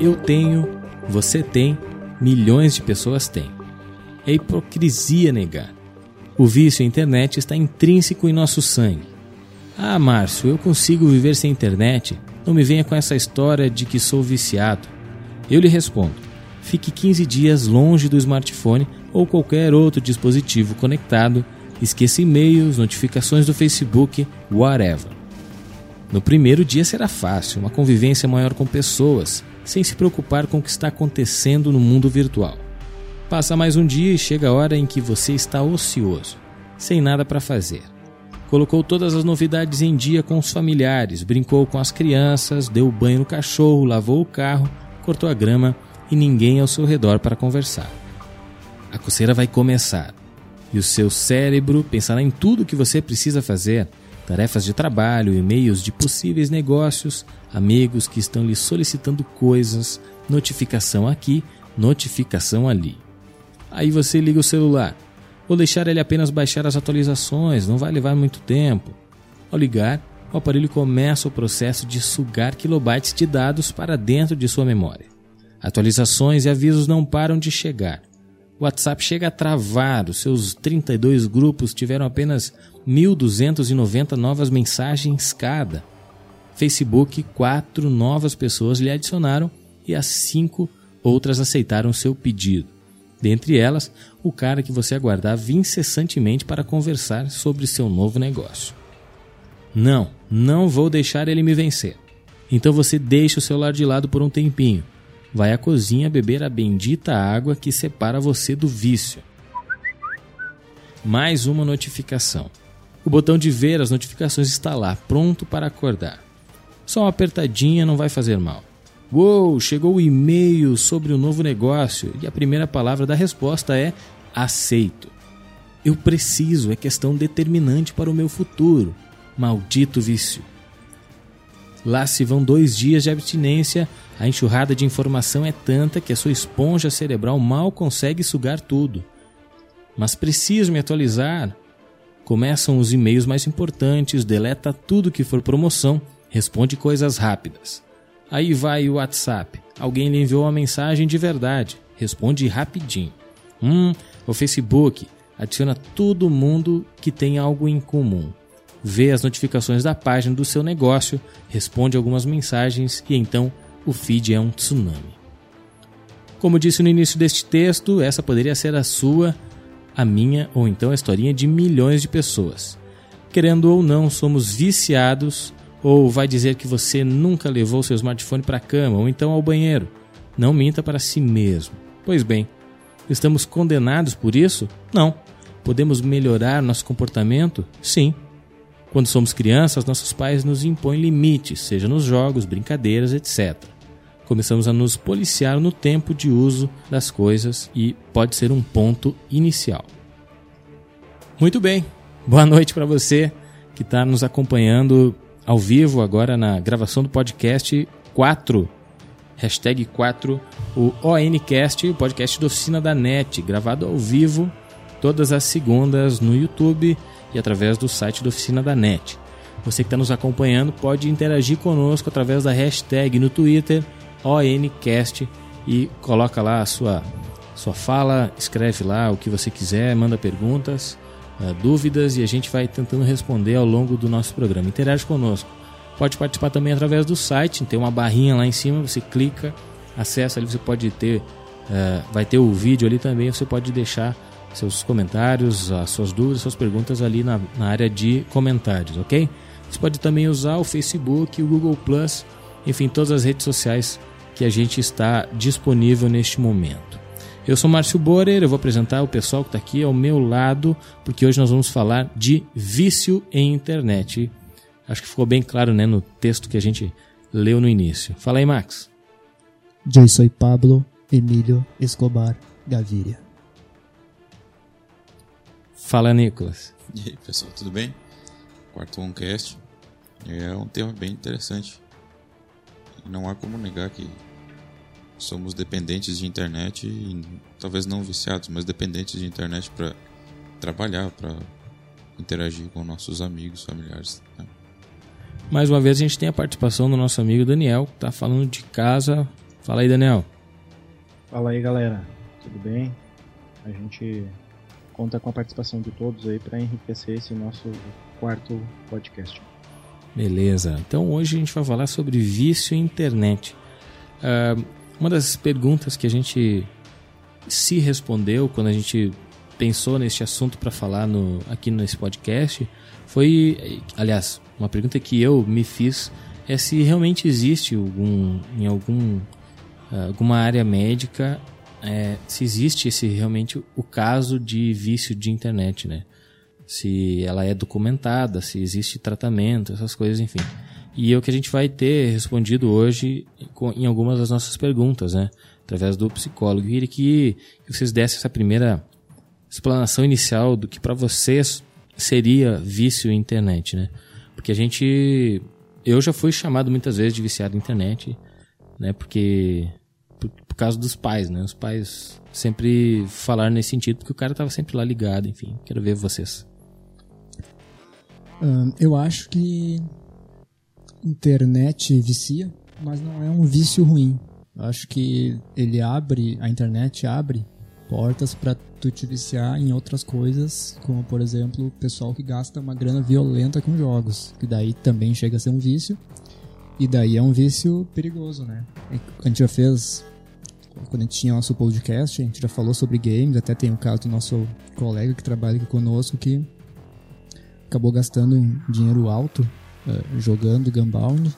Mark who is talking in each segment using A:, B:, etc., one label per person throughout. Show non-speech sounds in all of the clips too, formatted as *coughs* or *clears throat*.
A: Eu tenho, você tem, milhões de pessoas têm. É hipocrisia negar. O vício à internet está intrínseco em nosso sangue. Ah, Márcio, eu consigo viver sem internet. Não me venha com essa história de que sou viciado. Eu lhe respondo: fique 15 dias longe do smartphone ou qualquer outro dispositivo conectado, esqueça e-mails, notificações do Facebook, whatever. No primeiro dia será fácil, uma convivência maior com pessoas, sem se preocupar com o que está acontecendo no mundo virtual. Passa mais um dia e chega a hora em que você está ocioso, sem nada para fazer. Colocou todas as novidades em dia com os familiares, brincou com as crianças, deu banho no cachorro, lavou o carro, cortou a grama e ninguém ao seu redor para conversar. A coceira vai começar e o seu cérebro pensará em tudo o que você precisa fazer tarefas de trabalho, e-mails de possíveis negócios, amigos que estão lhe solicitando coisas, notificação aqui, notificação ali. Aí você liga o celular. Vou deixar ele apenas baixar as atualizações, não vai levar muito tempo. Ao ligar, o aparelho começa o processo de sugar kilobytes de dados para dentro de sua memória. Atualizações e avisos não param de chegar. O WhatsApp chega a travar, os seus 32 grupos tiveram apenas 1.290 novas mensagens cada. Facebook, quatro novas pessoas lhe adicionaram e as cinco outras aceitaram seu pedido. Dentre elas, o cara que você aguardava incessantemente para conversar sobre seu novo negócio. Não, não vou deixar ele me vencer. Então você deixa o celular de lado por um tempinho. Vai à cozinha beber a bendita água que separa você do vício. Mais uma notificação. O botão de ver as notificações está lá, pronto para acordar. Só uma apertadinha não vai fazer mal. Uou, chegou o e-mail sobre o novo negócio e a primeira palavra da resposta é aceito. Eu preciso, é questão determinante para o meu futuro. Maldito vício. Lá se vão dois dias de abstinência, a enxurrada de informação é tanta que a sua esponja cerebral mal consegue sugar tudo. Mas preciso me atualizar, Começam os e-mails mais importantes, deleta tudo que for promoção, responde coisas rápidas. Aí vai o WhatsApp. Alguém lhe enviou uma mensagem de verdade, responde rapidinho. Hum, o Facebook adiciona todo mundo que tem algo em comum. Vê as notificações da página do seu negócio, responde algumas mensagens e então o feed é um tsunami. Como disse no início deste texto, essa poderia ser a sua a minha ou então a historinha de milhões de pessoas. Querendo ou não, somos viciados ou vai dizer que você nunca levou seu smartphone para a cama ou então ao banheiro. Não minta para si mesmo. Pois bem, estamos condenados por isso? Não. Podemos melhorar nosso comportamento? Sim. Quando somos crianças, nossos pais nos impõem limites, seja nos jogos, brincadeiras, etc começamos a nos policiar no tempo de uso das coisas e pode ser um ponto inicial. Muito bem, boa noite para você que está nos acompanhando ao vivo agora na gravação do podcast 4, hashtag 4, o ONCast, o podcast da Oficina da NET, gravado ao vivo todas as segundas no YouTube e através do site da Oficina da NET. Você que está nos acompanhando pode interagir conosco através da hashtag no Twitter ONCast e coloca lá a sua, sua fala, escreve lá o que você quiser, manda perguntas, uh, dúvidas e a gente vai tentando responder ao longo do nosso programa. Interage conosco. Pode participar também através do site, tem uma barrinha lá em cima, você clica, acessa ali, você pode ter, uh, vai ter o vídeo ali também, você pode deixar seus comentários, as suas dúvidas, suas perguntas ali na, na área de comentários, ok? Você pode também usar o Facebook, o Google Plus, enfim, todas as redes sociais que a gente está disponível neste momento. Eu sou Márcio Borer, eu vou apresentar o pessoal que está aqui ao meu lado, porque hoje nós vamos falar de vício em internet. Acho que ficou bem claro né, no texto que a gente leu no início. Fala aí, Max.
B: Eu sou Pablo Emílio Escobar Gaviria.
A: Fala, Nicolas.
C: E aí, pessoal, tudo bem? Quarto Onecast é um tema bem interessante. Não há como negar que somos dependentes de internet e talvez não viciados, mas dependentes de internet para trabalhar, para interagir com nossos amigos, familiares. Né?
A: Mais uma vez a gente tem a participação do nosso amigo Daniel, que está falando de casa. Fala aí, Daniel.
D: Fala aí, galera. Tudo bem? A gente conta com a participação de todos aí para enriquecer esse nosso quarto podcast.
A: Beleza. Então hoje a gente vai falar sobre vício em internet. Uh, uma das perguntas que a gente se respondeu quando a gente pensou neste assunto para falar no, aqui nesse podcast foi, aliás, uma pergunta que eu me fiz é se realmente existe algum, em algum, alguma área médica, é, se existe esse realmente o caso de vício de internet, né? Se ela é documentada, se existe tratamento, essas coisas, enfim. E é o que a gente vai ter respondido hoje em algumas das nossas perguntas, né? Através do psicólogo. Queria que vocês dessem essa primeira explanação inicial do que para vocês seria vício em internet, né? Porque a gente. Eu já fui chamado muitas vezes de viciado em internet, né? Porque. Causa dos pais, né? Os pais sempre falaram nesse sentido, porque o cara tava sempre lá ligado, enfim. Quero ver vocês.
B: eu acho que internet vicia, mas não é um vício ruim. Eu acho que ele abre, a internet abre portas para tu te viciar em outras coisas, como por exemplo o pessoal que gasta uma grana violenta com jogos, que daí também chega a ser um vício, e daí é um vício perigoso, né? A gente já fez, quando a gente tinha nosso podcast, a gente já falou sobre games, até tem o caso do nosso colega que trabalha aqui conosco que acabou gastando um dinheiro alto uh, jogando Gunbound,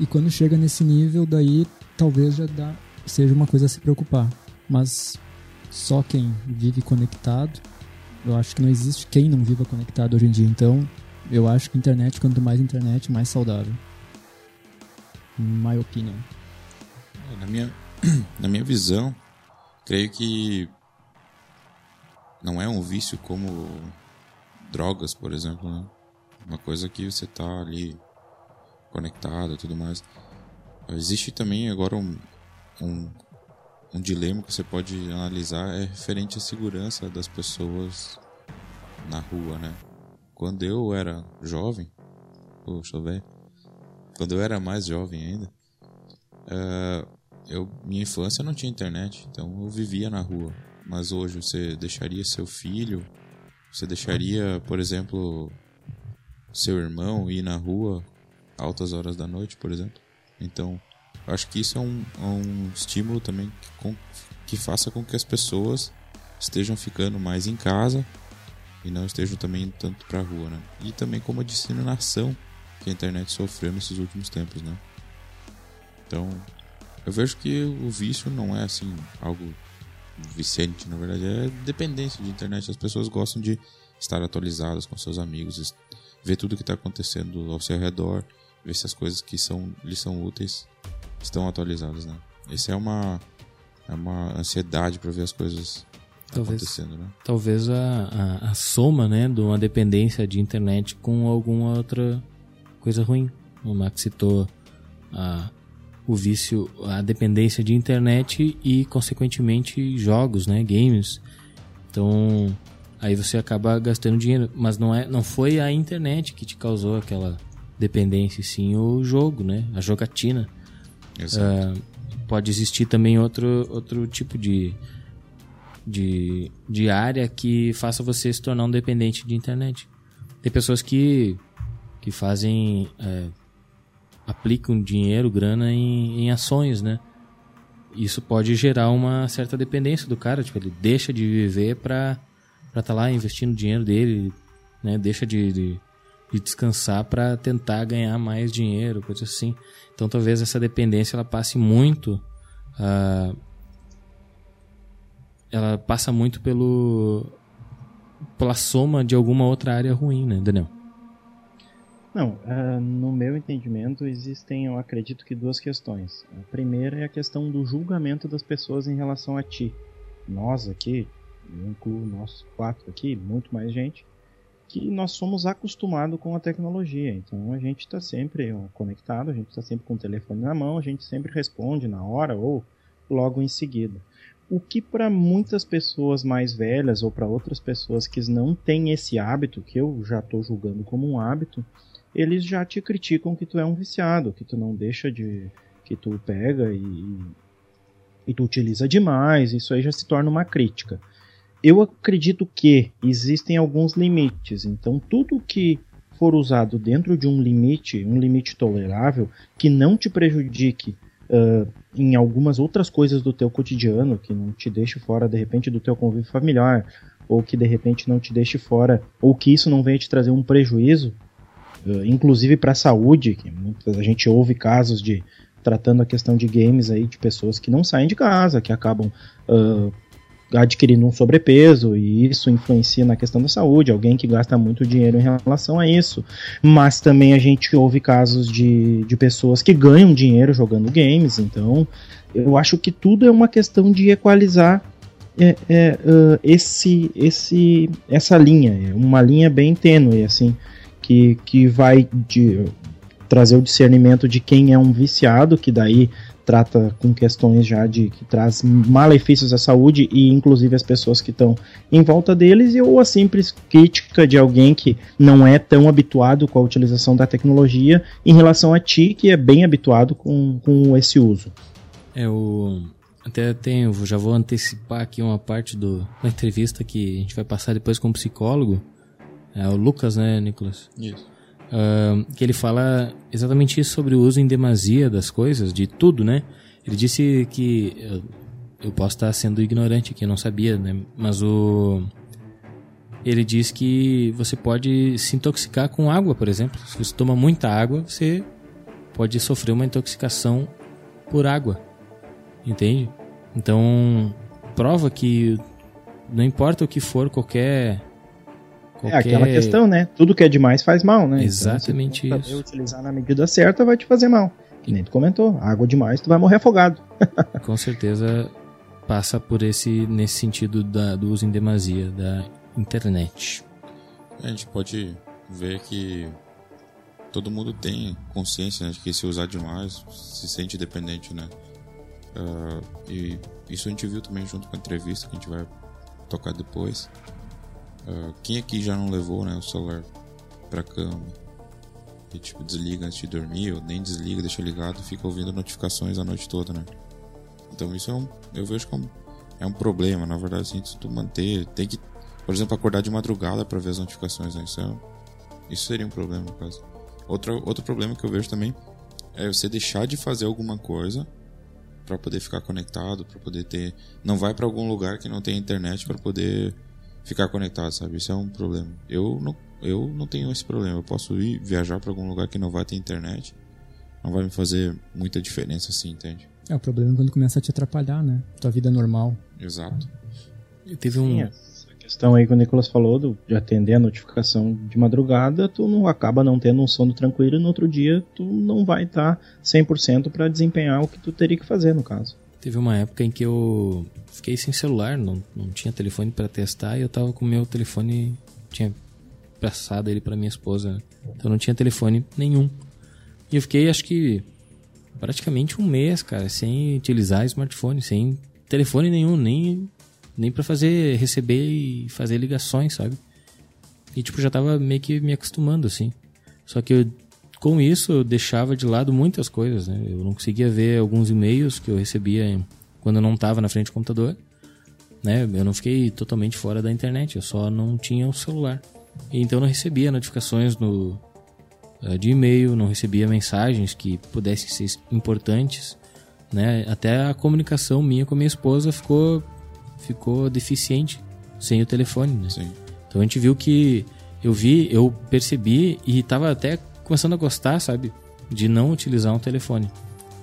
B: e quando chega nesse nível, daí talvez já dá, seja uma coisa a se preocupar. Mas só quem vive conectado. Eu acho que não existe quem não viva conectado hoje em dia. Então, eu acho que internet, quanto mais internet, mais saudável. My opinion.
C: Na minha, na minha visão, creio que não é um vício como drogas, por exemplo, né? Uma coisa que você tá ali conectado e tudo mais. Existe também agora um, um um dilema que você pode analisar é referente à segurança das pessoas na rua, né? Quando eu era jovem, poxa, velho, quando eu era mais jovem ainda, uh, eu, minha infância não tinha internet, então eu vivia na rua. Mas hoje você deixaria seu filho, você deixaria, por exemplo, seu irmão ir na rua altas horas da noite, por exemplo? Então, acho que isso é um, é um estímulo também que, com, que faça com que as pessoas estejam ficando mais em casa e não estejam também tanto para a rua, né? E também como a disseminação que a internet sofreu nesses últimos tempos, né? Então, eu vejo que o vício não é assim algo viciante, na verdade, é dependência de internet. As pessoas gostam de estar atualizadas com seus amigos, ver tudo que está acontecendo ao seu redor, ver se as coisas que são, lhes são úteis estão atualizadas, né? Essa é uma, é uma ansiedade para ver as coisas talvez, acontecendo, né?
A: Talvez a, a, a, soma, né, de uma dependência de internet com alguma outra coisa ruim. O Max citou a, o vício, a dependência de internet e, consequentemente, jogos, né, games. Então, aí você acaba gastando dinheiro, mas não é, não foi a internet que te causou aquela dependência, sim o jogo, né, a jogatina. Uh, pode existir também outro, outro tipo de, de, de área que faça você se tornar um dependente de internet. Tem pessoas que, que fazem. É, aplicam dinheiro, grana em, em ações, né? Isso pode gerar uma certa dependência do cara. Tipo, ele deixa de viver para estar tá lá investindo dinheiro dele, né? Deixa de, de de descansar para tentar ganhar mais dinheiro, coisa assim. Então talvez essa dependência ela passe muito, uh, ela passa muito pelo pela soma de alguma outra área ruim, né, Daniel?
D: Não, uh, no meu entendimento existem, eu acredito que duas questões. A primeira é a questão do julgamento das pessoas em relação a ti. Nós aqui, eu incluo nós quatro aqui, muito mais gente, que nós somos acostumados com a tecnologia. Então a gente está sempre conectado, a gente está sempre com o telefone na mão, a gente sempre responde na hora ou logo em seguida. O que para muitas pessoas mais velhas ou para outras pessoas que não têm esse hábito, que eu já estou julgando como um hábito, eles já te criticam que tu é um viciado, que tu não deixa de. que tu pega e, e tu utiliza demais, isso aí já se torna uma crítica. Eu acredito que existem alguns limites, então tudo que for usado dentro de um limite, um limite tolerável, que não te prejudique uh, em algumas outras coisas do teu cotidiano, que não te deixe fora de repente do teu convívio familiar, ou que de repente não te deixe fora, ou que isso não venha te trazer um prejuízo, inclusive para a saúde, que a gente ouve casos de tratando a questão de games aí de pessoas que não saem de casa, que acabam uh, adquirindo um sobrepeso e isso influencia na questão da saúde, alguém que gasta muito dinheiro em relação a isso. Mas também a gente ouve casos de, de pessoas que ganham dinheiro jogando games, então eu acho que tudo é uma questão de equalizar é, é, uh, esse, esse, essa linha, é uma linha bem tênue, assim, que, que vai de, trazer o discernimento de quem é um viciado, que daí trata com questões já de que traz malefícios à saúde e inclusive as pessoas que estão em volta deles, ou a simples crítica de alguém que não é tão habituado com a utilização da tecnologia em relação a ti, que é bem habituado com, com esse uso.
A: É o. Até tenho, já vou antecipar aqui uma parte do, da entrevista que a gente vai passar depois com o psicólogo. É o Lucas, né, Nicolas?
C: Isso
A: uh, que ele fala exatamente isso sobre o uso em demasia das coisas, de tudo, né? Ele disse que eu, eu posso estar sendo ignorante aqui, eu não sabia, né? Mas o ele diz que você pode se intoxicar com água, por exemplo. Se você toma muita água, você pode sofrer uma intoxicação por água. Entende? Então, prova que não importa o que for, qualquer
D: Qualquer... É aquela questão, né? Tudo que é demais faz mal, né?
A: Exatamente
D: então,
A: isso.
D: utilizar na medida certa vai te fazer mal. Que nem tu comentou, água demais tu vai morrer afogado. *laughs*
A: Com certeza passa por esse nesse sentido da, do uso em demasia da internet.
C: A gente pode ver que todo mundo tem consciência né, de que se usar demais se sente dependente, né? Uh, e isso a gente viu também junto com a entrevista que a gente vai tocar depois. Uh, quem aqui já não levou né, o celular pra cama? E tipo, desliga antes de dormir, ou nem desliga, deixa ligado, fica ouvindo notificações a noite toda, né? Então isso é um. Eu vejo como é um problema, na verdade, assim, tu manter. Tem que, por exemplo, acordar de madrugada para ver as notificações, né? Isso, é, isso seria um problema, no caso. Outro, outro problema que eu vejo também é você deixar de fazer alguma coisa para poder ficar conectado, para poder ter. Não vai para algum lugar que não tem internet para poder ficar conectado, sabe? Isso é um problema. Eu não, eu não tenho esse problema. Eu posso ir viajar para algum lugar que não vai ter internet. Não vai me fazer muita diferença assim, entende?
B: É, o problema é quando começa a te atrapalhar, né? Tua vida normal.
C: Exato.
A: Eu teve um. Sim,
D: essa questão aí que o Nicolas falou do, de atender a notificação de madrugada, tu não acaba não tendo um sono tranquilo e no outro dia tu não vai estar tá 100% para desempenhar o que tu teria que fazer, no caso.
A: Teve uma época em que eu fiquei sem celular, não, não tinha telefone para testar e eu tava com o meu telefone, tinha passado ele para minha esposa, então não tinha telefone nenhum. E eu fiquei, acho que, praticamente um mês, cara, sem utilizar smartphone, sem telefone nenhum, nem, nem para fazer, receber e fazer ligações, sabe? E, tipo, já tava meio que me acostumando, assim. Só que eu com isso, eu deixava de lado muitas coisas. Né? Eu não conseguia ver alguns e-mails que eu recebia quando eu não estava na frente do computador. Né? Eu não fiquei totalmente fora da internet, eu só não tinha o celular. E então eu não recebia notificações no, uh, de e-mail, não recebia mensagens que pudessem ser importantes. Né? Até a comunicação minha com a minha esposa ficou, ficou deficiente sem o telefone. Né? Então a gente viu que eu vi, eu percebi e estava até começando a gostar, sabe, de não utilizar um telefone.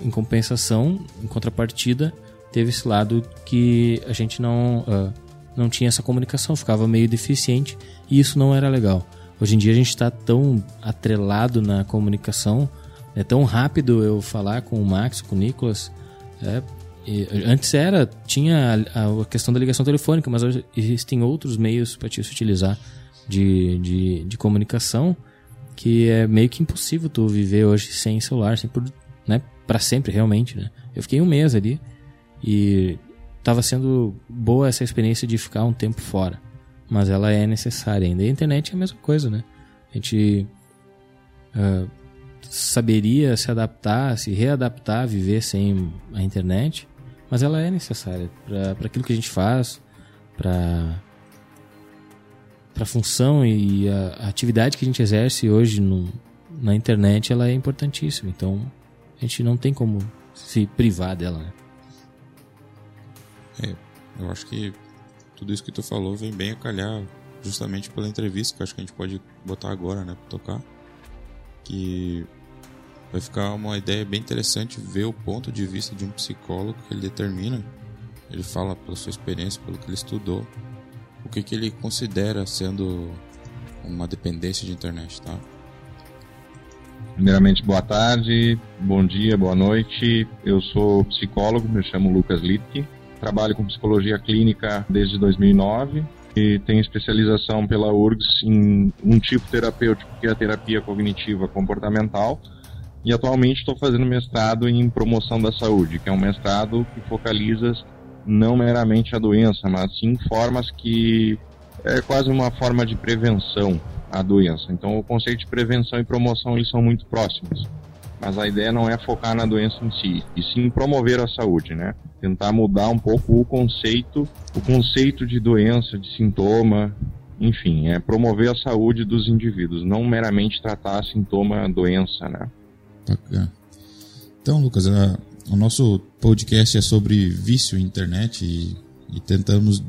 A: Em compensação, em contrapartida, teve esse lado que a gente não, uh, não tinha essa comunicação, ficava meio deficiente e isso não era legal. Hoje em dia a gente está tão atrelado na comunicação, é tão rápido eu falar com o Max, com o Nicolas. É, antes era, tinha a, a, questão da ligação telefônica, mas hoje existem outros meios para te utilizar de, de, de comunicação que é meio que impossível tu viver hoje sem celular, sem né, para sempre realmente, né? Eu fiquei um mês ali E estava sendo boa essa experiência de ficar um tempo fora, mas ela é necessária ainda. E a internet é a mesma coisa, né? A gente uh, saberia se adaptar, se readaptar, viver sem a internet, mas ela é necessária para aquilo que a gente faz, para para a função e a, atividade que a gente exerce hoje no, na internet, ela é importantíssima. Então, a gente não tem como se privar dela, né?
C: É, eu acho que tudo isso que tu falou vem bem a calhar justamente pela entrevista que acho que a gente pode botar agora, né, pra tocar. Que vai ficar uma ideia bem interessante ver o ponto de vista de um psicólogo que ele determina. Ele fala pela sua experiência, pelo que ele estudou, o que, que ele considera sendo uma dependência de internet, tá?
E: Primeiramente, boa tarde, bom dia, boa noite. Eu sou psicólogo, me chamo Lucas Lipke. Trabalho com psicologia clínica desde 2009 e tenho especialização pela URGS em um tipo terapêutico que é a terapia cognitiva comportamental e atualmente estou fazendo mestrado em promoção da saúde, que é um mestrado que focaliza não meramente a doença, mas sim formas que é quase uma forma de prevenção à doença. Então o conceito de prevenção e promoção eles são muito próximos. Mas a ideia não é focar na doença em si, e sim promover a saúde, né? Tentar mudar um pouco o conceito, o conceito de doença, de sintoma, enfim, é promover a saúde dos indivíduos, não meramente tratar sintoma doença, né?
C: Bacana. Então, Lucas, a, o nosso podcast é sobre vício em internet e, e tentamos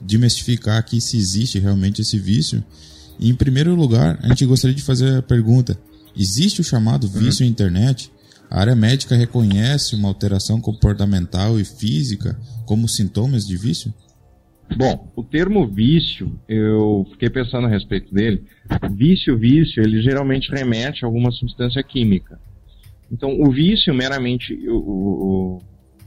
C: demestificar aqui se existe realmente esse vício. E, em primeiro lugar, a gente gostaria de fazer a pergunta: existe o chamado uhum. vício uhum. em internet? A área médica reconhece uma alteração comportamental e física como sintomas de vício?
E: Bom, o termo vício, eu fiquei pensando a respeito dele. Vício, vício, ele geralmente remete a alguma substância química. Então, o vício meramente o, o,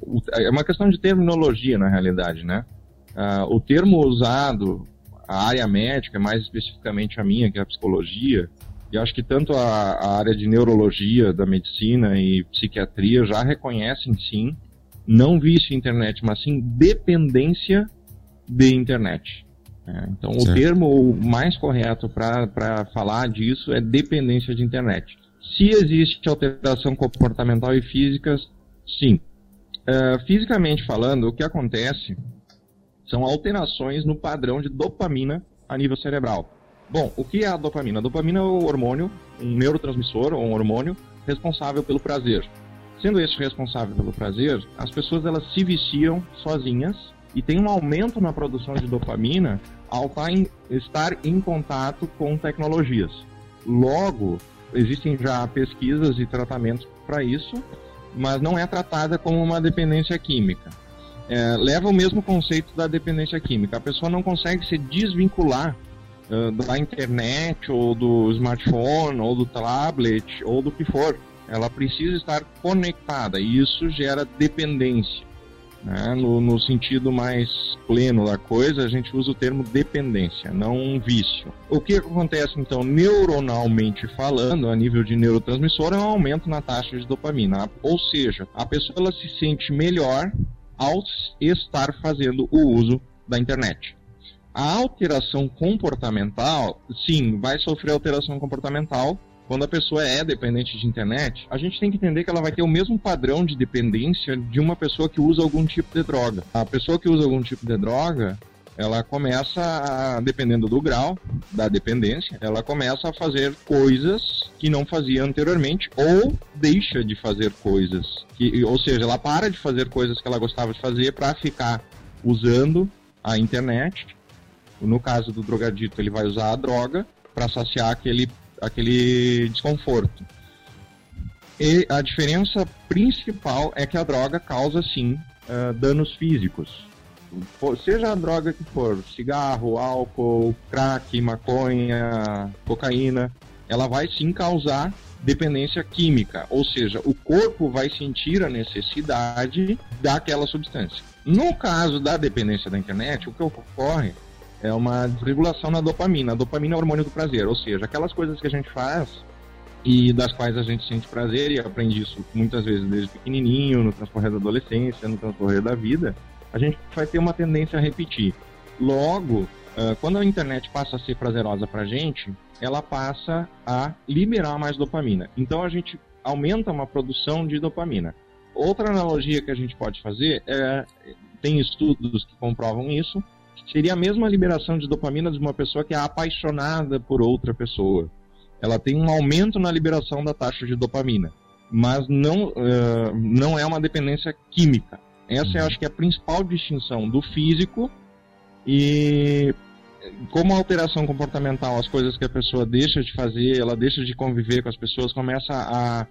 E: o, é uma questão de terminologia na realidade, né? Uh, o termo usado, a área médica, mais especificamente a minha, que é a psicologia, e acho que tanto a, a área de neurologia da medicina e psiquiatria já reconhecem sim, não vício internet, mas sim dependência de internet. É, então, certo. o termo mais correto para falar disso é dependência de internet. Se existe alteração comportamental e física, sim. Uh, fisicamente falando, o que acontece são alterações no padrão de dopamina a nível cerebral. Bom, o que é a dopamina? A dopamina é o hormônio, um neurotransmissor ou um hormônio responsável pelo prazer. Sendo esse responsável pelo prazer, as pessoas elas se viciam sozinhas e tem um aumento na produção de dopamina ao tá estar em contato com tecnologias. Logo, existem já pesquisas e tratamentos para isso, mas não é tratada como uma dependência química. É, leva o mesmo conceito da dependência química. A pessoa não consegue se desvincular uh, da internet, ou do smartphone, ou do tablet, ou do que for. Ela precisa estar conectada e isso gera dependência. Né? No, no, sentido mais pleno da coisa, a gente usa o termo dependência, não um vício. O que acontece então, neuronalmente falando, a nível de neurotransmissor, é um aumento na taxa de dopamina. Ou seja, a pessoa ela se sente melhor ao estar fazendo o uso da internet. A alteração comportamental, sim, vai sofrer alteração comportamental quando a pessoa é dependente de internet, a gente tem que entender que ela vai ter o mesmo padrão de dependência de uma pessoa que usa algum tipo de droga. A pessoa que usa algum tipo de droga, ela começa, a, dependendo do grau da dependência, ela começa a fazer coisas que não fazia anteriormente ou deixa de fazer coisas. Que, ou seja, ela para de fazer coisas que ela gostava de fazer para ficar usando a internet. No caso do drogadito, ele vai usar a droga para saciar aquele aquele desconforto. E a diferença principal é que a droga causa sim uh, danos físicos. Seja a droga que for, cigarro, álcool, crack, maconha, cocaína, ela vai sim causar dependência química, ou seja, o corpo vai sentir a necessidade daquela substância. No caso da dependência da internet, o que ocorre é uma desregulação na dopamina. A dopamina é o hormônio do prazer, ou seja, aquelas coisas que a gente faz e das quais a gente sente prazer, e aprende isso muitas vezes desde pequenininho, no transcorrer da adolescência, no transcorrer da vida, a gente vai ter uma tendência a repetir. Logo, quando a internet passa a ser prazerosa para gente, ela passa a liberar mais dopamina. Então a gente aumenta uma produção de dopamina. Outra analogia que a gente pode fazer é tem estudos que comprovam isso, seria a mesma liberação de dopamina de uma pessoa que é apaixonada por outra pessoa ela tem um aumento na liberação da taxa de dopamina, mas não, uh, não é uma dependência química. Essa eu uhum. acho que é a principal distinção do físico e como a alteração comportamental, as coisas que a pessoa deixa de fazer, ela deixa de conviver com as pessoas, começa a,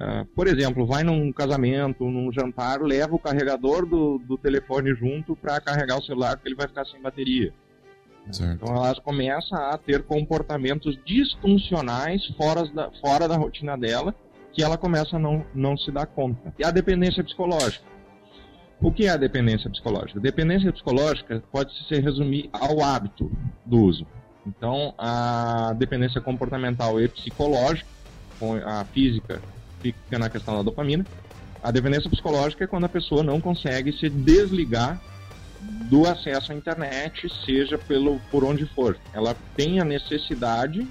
E: uh, por exemplo, vai num casamento, num jantar, leva o carregador do, do telefone junto para carregar o celular, porque ele vai ficar sem bateria. Certo. Então ela começa a ter comportamentos disfuncionais fora da, fora da rotina dela, que ela começa a não, não se dar conta. E a dependência psicológica. O que é a dependência psicológica? A dependência psicológica pode se resumir ao hábito do uso. Então, a dependência comportamental e psicológica, a física fica na questão da dopamina. A dependência psicológica é quando a pessoa não consegue se desligar do acesso à internet, seja pelo por onde for. Ela tem a necessidade,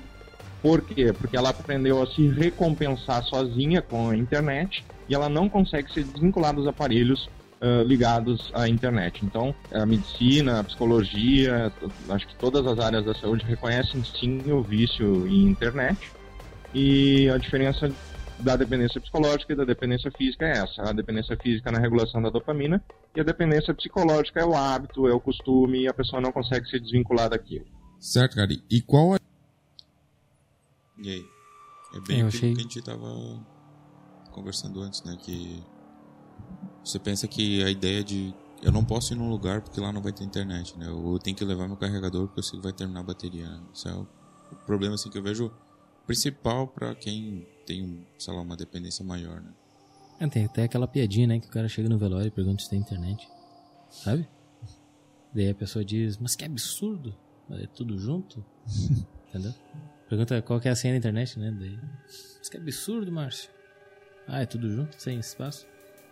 E: por quê? Porque ela aprendeu a se recompensar sozinha com a internet e ela não consegue se desvincular dos aparelhos uh, ligados à internet. Então, a medicina, a psicologia, acho que todas as áreas da saúde reconhecem sim o vício em internet. E a diferença da dependência psicológica e da dependência física é essa. A dependência física na regulação da dopamina e a dependência psicológica é o hábito, é o costume e a pessoa não consegue se desvincular daquilo.
C: Certo, cara. E qual é... E aí? É bem aquilo
A: achei...
C: que a gente tava conversando antes, né? Que você pensa que a ideia de eu não posso ir num lugar porque lá não vai ter internet, né? Eu tenho que levar meu carregador porque eu sei que vai terminar a bateria. Né? Isso é o problema assim que eu vejo principal para quem tem, sei lá, uma dependência maior, né?
A: É, tem até aquela piadinha, né? Que o cara chega no velório e pergunta se tem internet. Sabe? Daí a pessoa diz, mas que absurdo! É tudo junto? *laughs* Entendeu? Pergunta qual que é a senha da internet, né? Daí, mas que absurdo, Márcio! Ah, é tudo junto, sem espaço?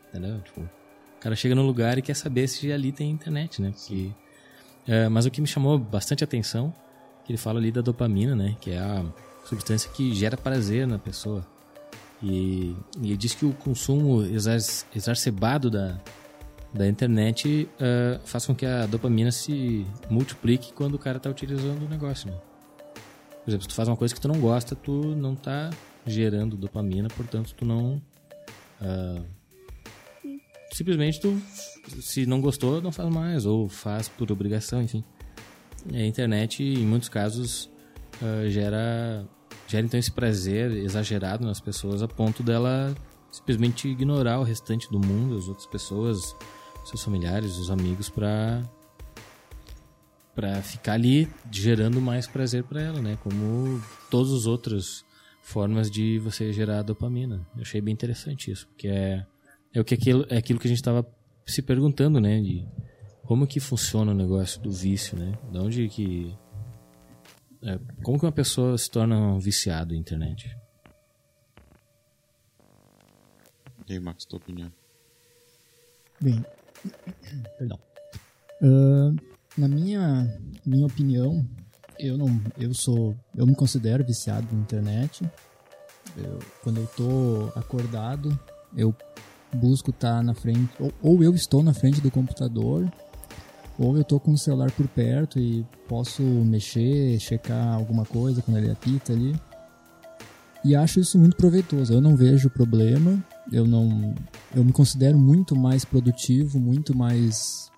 A: Entendeu? Tipo, o cara chega no lugar e quer saber se ali tem internet, né? Porque, é, mas o que me chamou bastante atenção, que ele fala ali da dopamina, né? Que é a substância que gera prazer na pessoa. E, e ele diz que o consumo exacerbado da, da internet uh, faz com que a dopamina se multiplique quando o cara está utilizando o negócio. Né? Por exemplo, se tu faz uma coisa que tu não gosta, tu não está gerando dopamina, portanto tu não... Uh, simplesmente tu, se não gostou, não faz mais, ou faz por obrigação, enfim. A internet, em muitos casos, uh, gera gera então esse prazer exagerado nas pessoas a ponto dela simplesmente ignorar o restante do mundo, as outras pessoas, seus familiares, os amigos para para ficar ali gerando mais prazer para ela, né? Como todas as outras formas de você gerar dopamina. Eu achei bem interessante isso, porque é é o que aquilo, é aquilo que a gente estava se perguntando, né? De como que funciona o negócio do vício, né? De onde que é, como que uma pessoa se torna um viciado em internet?
C: E aí, Max, tua opinião?
B: Bem, perdão. Uh, na minha, minha opinião, eu não, eu sou, eu me considero viciado na internet. Eu, quando eu tô acordado, eu busco estar tá na frente, ou, ou eu estou na frente do computador ou eu tô com o celular por perto e posso mexer, checar alguma coisa quando ele apita ali. E acho isso muito proveitoso. Eu não vejo problema, eu não eu me considero muito mais produtivo, muito mais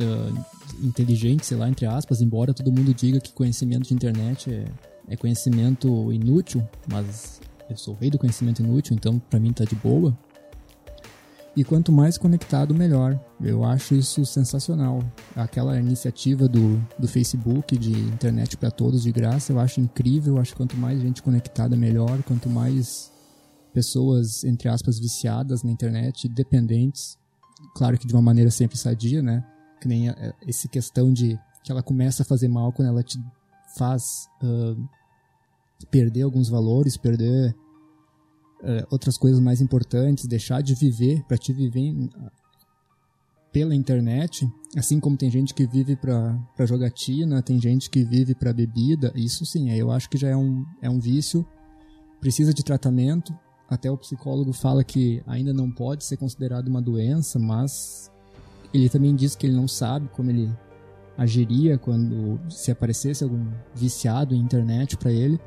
B: uh, inteligente, sei lá, entre aspas, embora todo mundo diga que conhecimento de internet é, é conhecimento inútil, mas eu sou o rei do conhecimento inútil, então para mim tá de boa. E quanto mais conectado, melhor. Eu acho isso sensacional. Aquela iniciativa do, do Facebook de internet para todos de graça, eu acho incrível. Eu acho que quanto mais gente conectada, melhor. Quanto mais pessoas, entre aspas, viciadas na internet, dependentes. Claro que de uma maneira sempre sadia, né? Que nem essa questão de que ela começa a fazer mal quando ela te faz uh, perder alguns valores, perder uh, outras coisas mais importantes, deixar de viver para te viver pela internet, assim como tem gente que vive para jogatina, tem gente que vive para bebida, isso sim, eu acho que já é um, é um vício, precisa de tratamento. Até o psicólogo fala que ainda não pode ser considerado uma doença, mas ele também diz que ele não sabe como ele agiria quando se aparecesse algum viciado em internet para ele.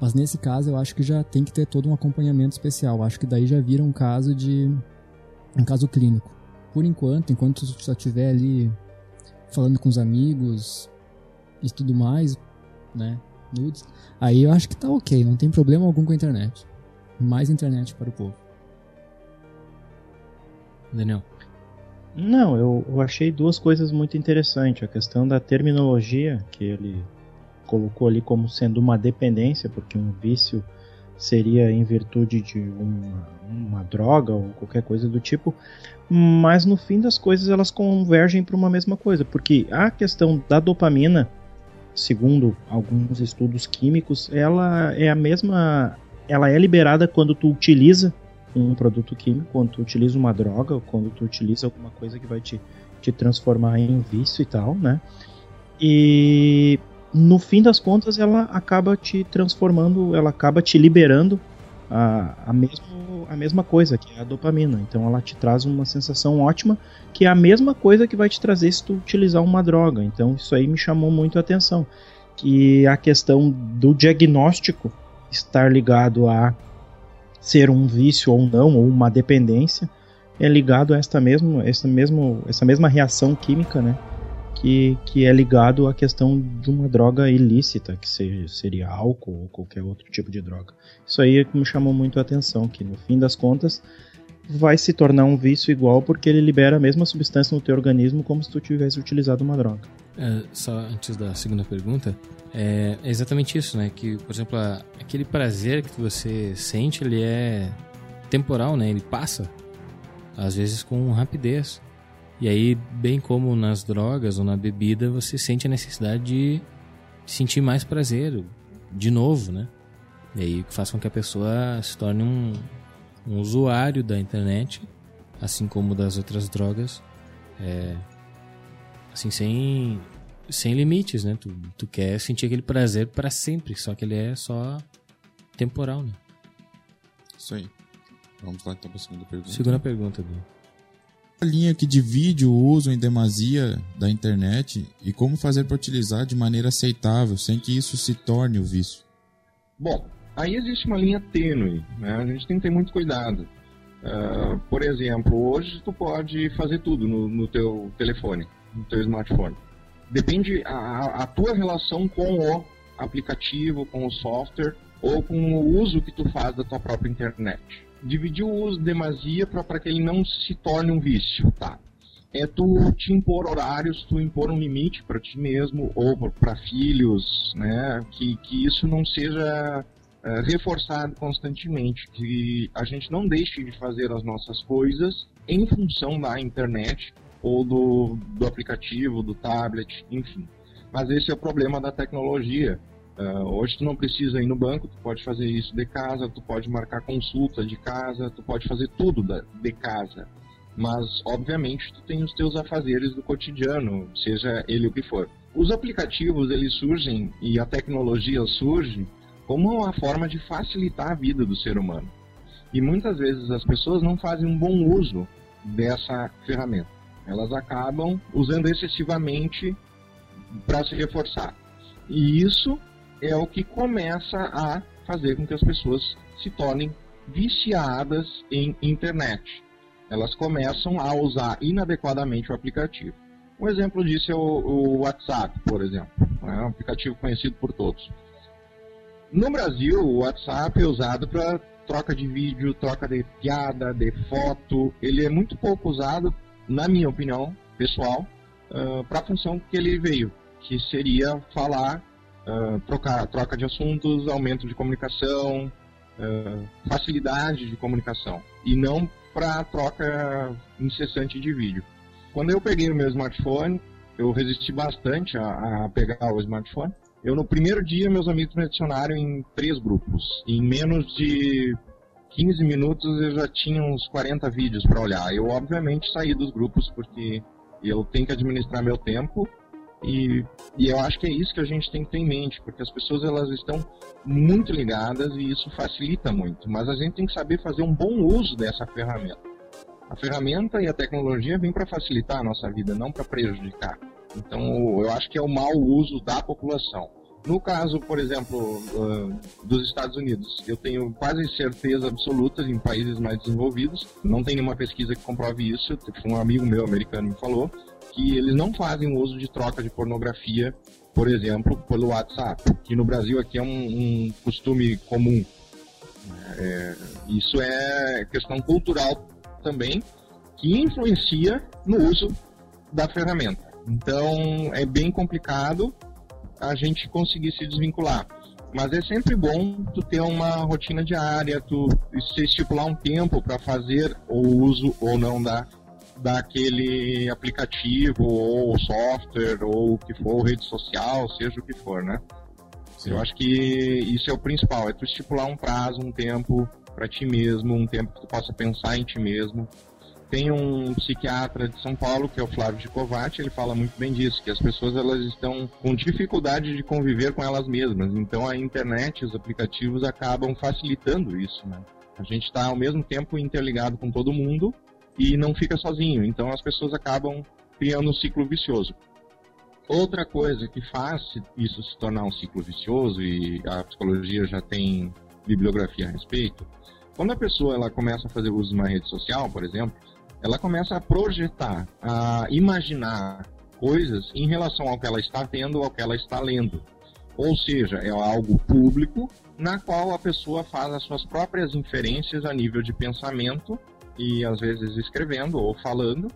B: Mas nesse caso eu acho que já tem que ter todo um acompanhamento especial. Acho que daí já vira um caso de um caso clínico por enquanto, enquanto só estiver ali falando com os amigos e tudo mais, né? Nudes, aí eu acho que tá ok, não tem problema algum com a internet. Mais internet para o povo.
A: Daniel.
D: Não, eu, eu achei duas coisas muito interessantes. A questão da terminologia, que ele colocou ali como sendo uma dependência, porque um vício seria em virtude de uma, uma droga ou qualquer coisa do tipo, mas no fim das coisas elas convergem para uma mesma coisa, porque a questão da dopamina, segundo alguns estudos químicos, ela é a mesma, ela é liberada quando tu utiliza um produto químico, quando tu utiliza uma droga, ou quando tu utiliza alguma coisa que vai te, te transformar em vício e tal, né? E no fim das contas ela acaba te transformando, ela acaba te liberando a, a, mesmo, a mesma coisa, que é a dopamina. Então ela te traz uma sensação ótima, que é a mesma coisa que vai te trazer se tu utilizar uma droga. Então isso aí me chamou muito a atenção. Que a questão do diagnóstico estar ligado a ser um vício ou não, ou uma dependência, é ligado a esta, mesmo, essa, mesmo, essa mesma reação química, né? Que, que é ligado à questão de uma droga ilícita, que seja, seria álcool ou qualquer outro tipo de droga. Isso aí é me chamou muito a atenção, que no fim das contas vai se tornar um vício igual porque ele libera a mesma substância no teu organismo como se tu tivesse utilizado uma droga.
A: É, só antes da segunda pergunta, é, é exatamente isso, né? Que, por exemplo, a, aquele prazer que você sente, ele é temporal, né? Ele passa, às vezes com rapidez. E aí, bem como nas drogas ou na bebida, você sente a necessidade de sentir mais prazer de novo, né? E aí faz com que a pessoa se torne um, um usuário da internet, assim como das outras drogas, é, assim, sem, sem limites, né? Tu, tu quer sentir aquele prazer para sempre, só que ele é só temporal, né?
C: Isso aí. Vamos lá então para a segunda pergunta.
A: Segunda pergunta, Edu
C: a linha que divide o uso em demasia da internet e como fazer para utilizar de maneira aceitável, sem que isso se torne o vício?
E: Bom, aí existe uma linha tênue, né? a gente tem que ter muito cuidado. Uh, por exemplo, hoje tu pode fazer tudo no, no teu telefone, no teu smartphone. Depende a, a tua relação com o aplicativo, com o software ou com o uso que tu faz da tua própria internet dividir o uso de demasia para que ele não se torne um vício, tá? É tu te impor horários, tu impor um limite para ti mesmo ou para filhos, né? Que, que isso não seja é, reforçado constantemente, que a gente não deixe de fazer as nossas coisas em função da internet ou do, do aplicativo, do tablet, enfim. Mas esse é o problema da tecnologia. Uh, hoje tu não precisa ir no banco, tu pode fazer isso de casa, tu pode marcar consulta de casa, tu pode fazer tudo de casa. Mas, obviamente, tu tem os teus afazeres do cotidiano, seja ele o que for. Os aplicativos, eles surgem, e a tecnologia surge, como uma forma de facilitar a vida do ser humano. E muitas vezes as pessoas não fazem um bom uso dessa ferramenta. Elas acabam usando excessivamente para se reforçar. E isso é o que começa a fazer com que as pessoas se tornem viciadas em internet. Elas começam a usar inadequadamente o aplicativo. Um exemplo disso é o, WhatsApp, por exemplo, é um aplicativo conhecido por todos. No Brasil, o WhatsApp é usado para troca de vídeo, troca de piada, de foto. Ele é muito pouco usado, na minha opinião pessoal, uh, para a função que ele veio, que seria falar uh, troca, troca de assuntos, aumento de comunicação, uh, facilidade de comunicação, e não para troca incessante de vídeo. Quando eu peguei o meu smartphone, eu resisti bastante a, a pegar o smartphone, Eu, no primeiro dia, meus amigos me adicionaram em três grupos. Em menos de 15 minutos, eu já tinha uns 40 vídeos para olhar. Eu, obviamente, saí dos grupos porque eu tenho que administrar meu tempo. E, e eu acho que é isso que a gente tem que ter em mente, porque as pessoas elas estão muito ligadas e isso facilita muito. Mas a gente tem que saber fazer um bom uso dessa ferramenta. A ferramenta e a tecnologia vêm para facilitar a nossa vida, não para prejudicar. Então, eu acho que é o mau uso da população. No caso, por exemplo, dos Estados Unidos, eu tenho quase certeza absoluta em países mais desenvolvidos, não tem nenhuma pesquisa que comprove isso, um amigo meu americano me falou, que eles não fazem uso de troca de pornografia, por exemplo, pelo WhatsApp, que no Brasil aqui é um, um costume comum. É, isso é questão cultural também, que influencia no uso da ferramenta. Então é bem complicado a gente conseguir se desvincular. Mas é sempre bom tu ter uma rotina diária, tu se estipular um tempo para fazer o uso ou não da, daquele aplicativo ou software ou o que for, rede social, seja o que for, né? Sim. Eu acho que isso é o principal, é tu estipular um prazo, um tempo para ti mesmo, um tempo que tu possa pensar em ti mesmo, tem um psiquiatra de São Paulo, que é o Flávio de Covatti, ele fala muito bem disso, que as pessoas elas estão com dificuldade de conviver com elas mesmas. Então a internet, os aplicativos acabam facilitando isso, né? A gente está ao mesmo tempo interligado com todo mundo e não fica sozinho. Então as pessoas acabam criando um ciclo vicioso. Outra coisa que faz isso se tornar um ciclo vicioso e a psicologia já tem bibliografia a respeito, quando a pessoa ela começa a fazer uso de uma rede social, por exemplo, ela começa a projetar, a imaginar coisas em relação ao que ela está vendo, ao que ela está lendo. Ou seja, é algo público na qual a pessoa faz as suas próprias inferências a nível de pensamento e às vezes escrevendo ou falando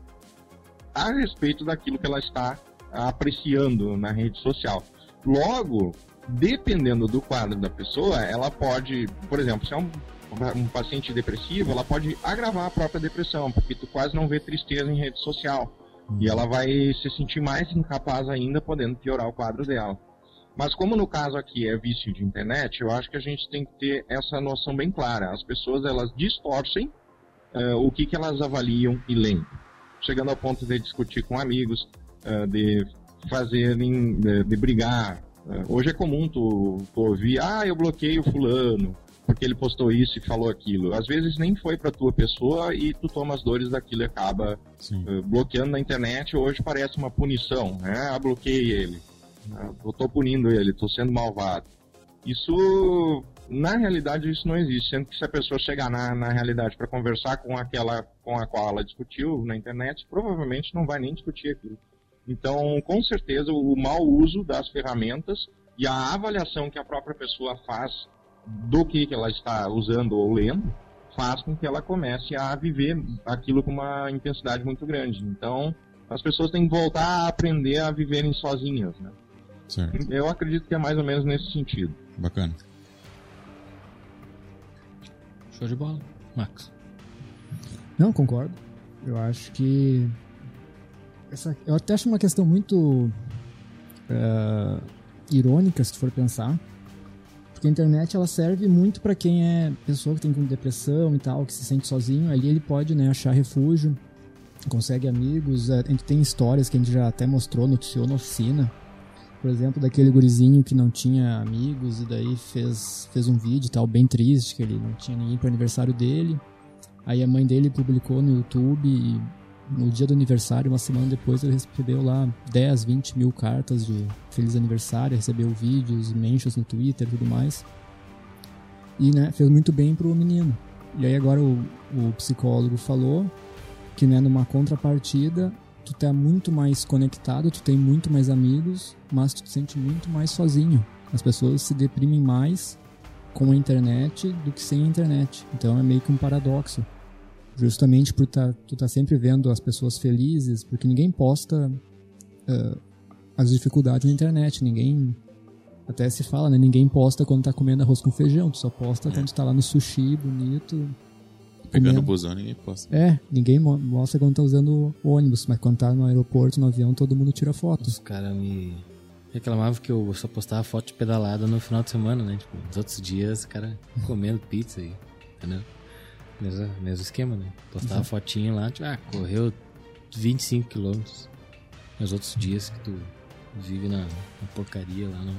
E: a respeito daquilo que ela está apreciando na rede social. Logo, dependendo do quadro da pessoa, ela pode, por exemplo, se é um um paciente depressivo, ela pode agravar a própria depressão, porque tu quase não vê tristeza em rede social. E ela vai se sentir mais incapaz ainda, podendo piorar o quadro dela. Mas como no caso aqui é vício de internet, eu acho que a gente tem que ter essa noção bem clara. As pessoas elas distorcem uh, o que, que elas avaliam e leem. Chegando ao ponto de discutir com amigos, uh, de fazerem, de, de brigar. Uh, hoje é comum tu, tu ouvir, ah, eu bloqueei o fulano, porque ele postou isso e falou aquilo. Às vezes nem foi para tua pessoa e tu toma as dores daquilo e acaba uh, bloqueando na internet. Hoje parece uma punição, né? Ah, bloqueei ele. Ah, eu tô punindo ele, tô sendo malvado. Isso, na realidade, isso não existe. Sendo que se a pessoa chegar na, na realidade para conversar com aquela com a qual ela discutiu na internet, provavelmente não vai nem discutir aquilo. Então, com certeza, o mau uso das ferramentas e a avaliação que a própria pessoa faz do que, que ela está usando ou lendo faz com que ela comece a viver aquilo com uma intensidade muito grande. Então, as pessoas têm que voltar a aprender a viverem sozinhas, né? Certo. Eu acredito que é mais ou menos nesse sentido.
C: Bacana.
A: Show de bola. Max.
B: Não, concordo. Eu acho que. Essa, eu até acho uma questão muito uh, irônica, se tu for pensar, porque a internet ela serve muito para quem é pessoa que tem depressão e tal, que se sente sozinho. Ali ele pode né, achar refúgio, consegue amigos. É, a gente tem histórias que a gente já até mostrou, noticiou na oficina. Por exemplo, daquele gurizinho que não tinha amigos e daí fez, fez um vídeo tal, bem triste, que ele não tinha ninguém para aniversário dele. Aí a mãe dele publicou no YouTube e no dia do aniversário, uma semana depois, ele recebeu lá 10, 20 mil cartas de feliz aniversário, recebeu vídeos, mentions no Twitter e tudo mais. E né, fez muito bem pro menino. E aí agora o, o psicólogo falou que né, numa contrapartida tu tá muito mais conectado, tu tem muito mais amigos, mas tu te sente muito mais sozinho. As pessoas se deprimem mais com a internet do que sem a internet. Então é meio que um paradoxo justamente por tá, tu tá sempre vendo as pessoas felizes, porque ninguém posta uh, as dificuldades na internet, ninguém até se fala, né? Ninguém posta quando tá comendo arroz com feijão, tu só posta é. quando tu tá lá no sushi bonito.
C: Pegando o busão, ninguém posta.
B: É, ninguém mostra quando tá usando o ônibus, mas quando tá no aeroporto, no avião, todo mundo tira foto.
A: Os caras me reclamava que eu só postava foto de pedalada no final de semana, né? Tipo, nos outros dias, o cara comendo pizza e. Entendeu? Mesmo, mesmo esquema, né? Postava uhum. fotinha lá, tipo, ah, correu 25 quilômetros. Nos outros dias que tu vive na, na porcaria lá, não,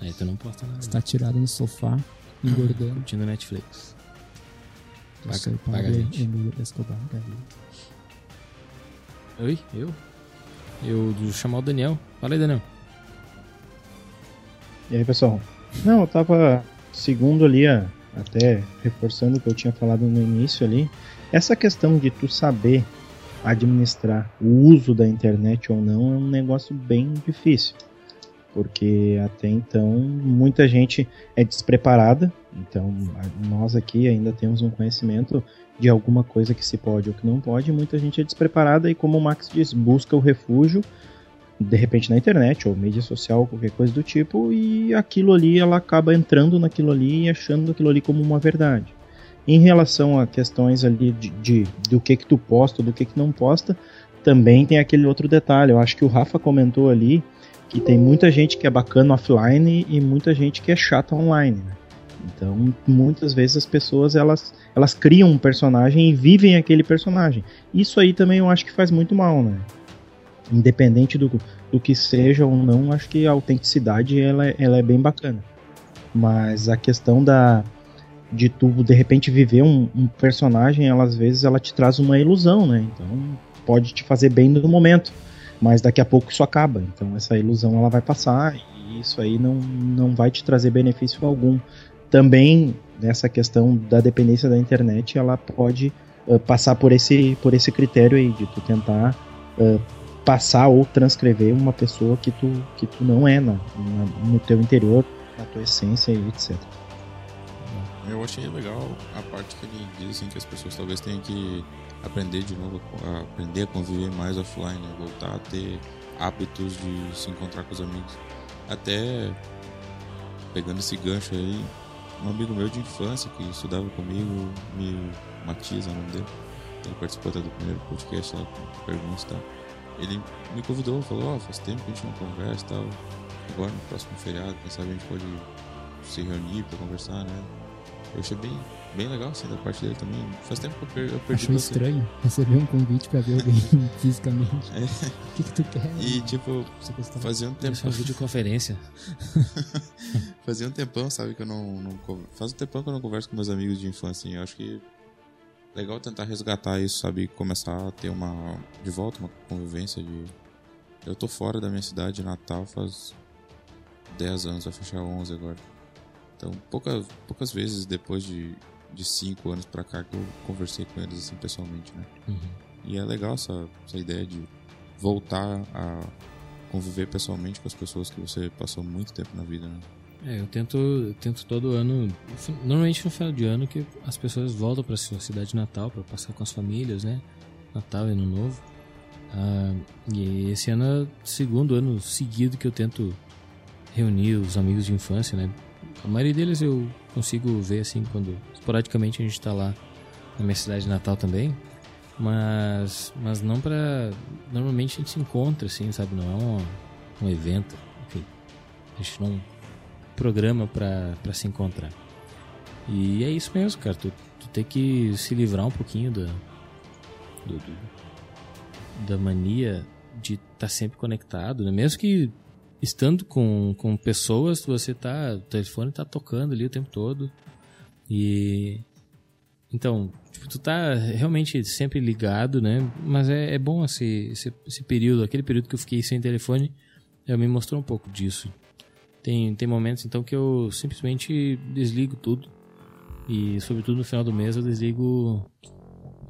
A: aí tu não posta nada.
B: Está tirado no sofá, *laughs* engordando.
A: Curtindo Netflix.
B: Paga, paga a gente. Escobar,
A: Oi? Eu? Eu vou chamar o Daniel. Fala aí, Daniel.
D: E aí, pessoal? Não, eu tava segundo ali, até reforçando o que eu tinha falado no início ali. Essa questão de tu saber administrar o uso da internet ou não é um negócio bem difícil. Porque até então muita gente é despreparada, então nós aqui ainda temos um conhecimento de alguma coisa que se pode ou que não pode, muita gente é despreparada e como o Max diz, busca o refúgio de repente na internet ou mídia social, qualquer coisa do tipo, e aquilo ali ela acaba entrando naquilo ali e achando aquilo ali como uma verdade. Em relação a questões ali de, de do que que tu posta, do que que não posta, também tem aquele outro detalhe. Eu acho que o Rafa comentou ali que tem muita gente que é bacana offline e muita gente que é chata online. Né? Então, muitas vezes as pessoas elas, elas criam um personagem e vivem aquele personagem. Isso aí também eu acho que faz muito mal, né? Independente do, do que seja ou não, acho que a autenticidade ela, ela é bem bacana. Mas a questão da, de tu de repente viver um, um, personagem, ela às vezes ela te traz uma ilusão, né? Então pode te fazer bem no momento, mas daqui a pouco isso acaba. Então essa ilusão ela vai passar e isso aí não, não vai te trazer benefício algum. Também nessa questão da dependência da internet, ela pode uh, passar por esse por esse critério aí de tu tentar uh, passar ou transcrever uma pessoa que tu que tu não é na, na no teu interior, na tua essência e etc.
C: Eu achei legal a parte que ele diz assim, que as pessoas talvez tenham que aprender de novo, aprender a conviver mais offline, né? voltar a ter hábitos de se encontrar com os amigos. Até pegando esse gancho aí, um amigo meu de infância que estudava comigo, me Matias, é o nome dele, ele participou até do primeiro podcast lá com perguntas e tal. Ele me convidou, falou, ó, oh, faz tempo que a gente não conversa e tal. Agora no próximo feriado, quem sabe a gente pode se reunir para conversar, né? Eu achei bem, bem legal assim da parte dele também. Faz tempo que eu, per eu perdi
B: Achou estranho receber um convite pra ver alguém *laughs* fisicamente. É. O que, que tu quer?
C: E tipo, fazia um tempo.
A: Uma videoconferência. *laughs*
C: fazia um tempão, sabe, que eu não, não. Faz um tempão que eu não converso com meus amigos de infância. Assim. Eu acho que legal tentar resgatar isso, sabe? Começar a ter uma. De volta, uma convivência de. Eu tô fora da minha cidade natal faz 10 anos, vai fechar 11 agora. Então, poucas, poucas vezes depois de, de cinco anos pra cá que eu conversei com eles assim pessoalmente, né? Uhum. E é legal essa, essa ideia de voltar a conviver pessoalmente com as pessoas que você passou muito tempo na vida, né?
A: É, eu tento, eu tento todo ano, normalmente no final de ano que as pessoas voltam para sua cidade natal para passar com as famílias, né? Natal e Ano Novo. Ah, e esse ano é o segundo ano seguido que eu tento reunir os amigos de infância, né? A maioria deles eu consigo ver assim quando esporadicamente a gente está lá na minha cidade natal também, mas mas não para normalmente a gente se encontra assim, sabe? Não é um, um evento, enfim. A gente não programa para se encontrar. E é isso mesmo, cara. Tu, tu tem que se livrar um pouquinho da do, do, da mania de estar tá sempre conectado, né? Mesmo que estando com, com pessoas, você tá. O telefone tá tocando ali o tempo todo. E. Então, tipo, tu tá realmente sempre ligado, né? Mas é, é bom esse, esse, esse, período, aquele período que eu fiquei sem telefone, já me mostrou um pouco disso. Tem, tem momentos então que eu simplesmente desligo tudo. E sobretudo no final do mês eu desligo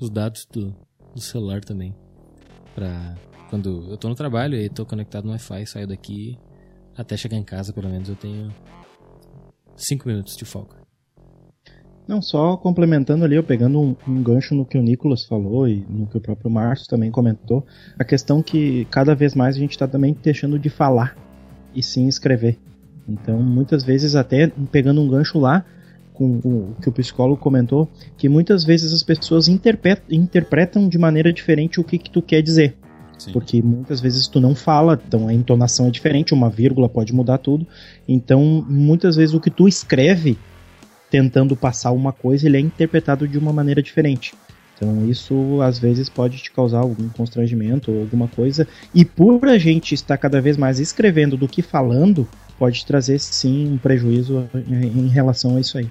A: os dados do, do celular também. Pra quando eu tô no trabalho e tô conectado no Wi-Fi, saio daqui, até chegar em casa, pelo menos, eu tenho 5 minutos de folga.
D: Não, só complementando ali, eu pegando um, um, gancho no que o Nicolas falou e no que o próprio Márcio também comentou, a questão que cada vez mais a gente está também deixando de falar e sim escrever. Então, muitas vezes, até pegando um gancho lá, com o que o psicólogo comentou, que muitas vezes as pessoas interpretam, de maneira diferente o que, que tu quer dizer. Sim. Porque muitas vezes tu não fala, então a entonação é diferente, uma vírgula pode mudar tudo. Então, muitas vezes o que tu escreve tentando passar uma coisa, ele é interpretado de uma maneira diferente. Então isso às vezes pode te causar algum constrangimento ou alguma coisa. E por a gente estar cada vez mais escrevendo do que falando, pode trazer sim um prejuízo em relação a isso aí.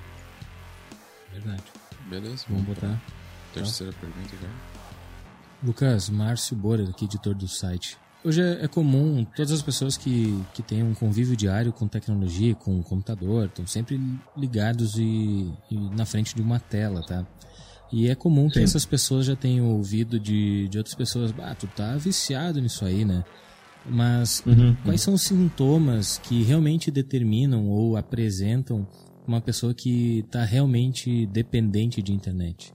A: Verdade.
C: Beleza.
A: Vamos botar.
C: Terceira tá. pergunta agora.
A: Lucas, Márcio Bora, aqui, editor do site. Hoje é, é, comum todas as pessoas que, que têm um convívio diário com tecnologia, com computador, estão sempre ligados e, e na frente de uma tela, tá? E é comum que Sim. essas pessoas já tenham ouvido de, de outras pessoas, ah, tu tá viciado nisso aí, né? Mas uhum, quais uhum. são os sintomas que realmente determinam ou apresentam uma pessoa que está realmente dependente de internet?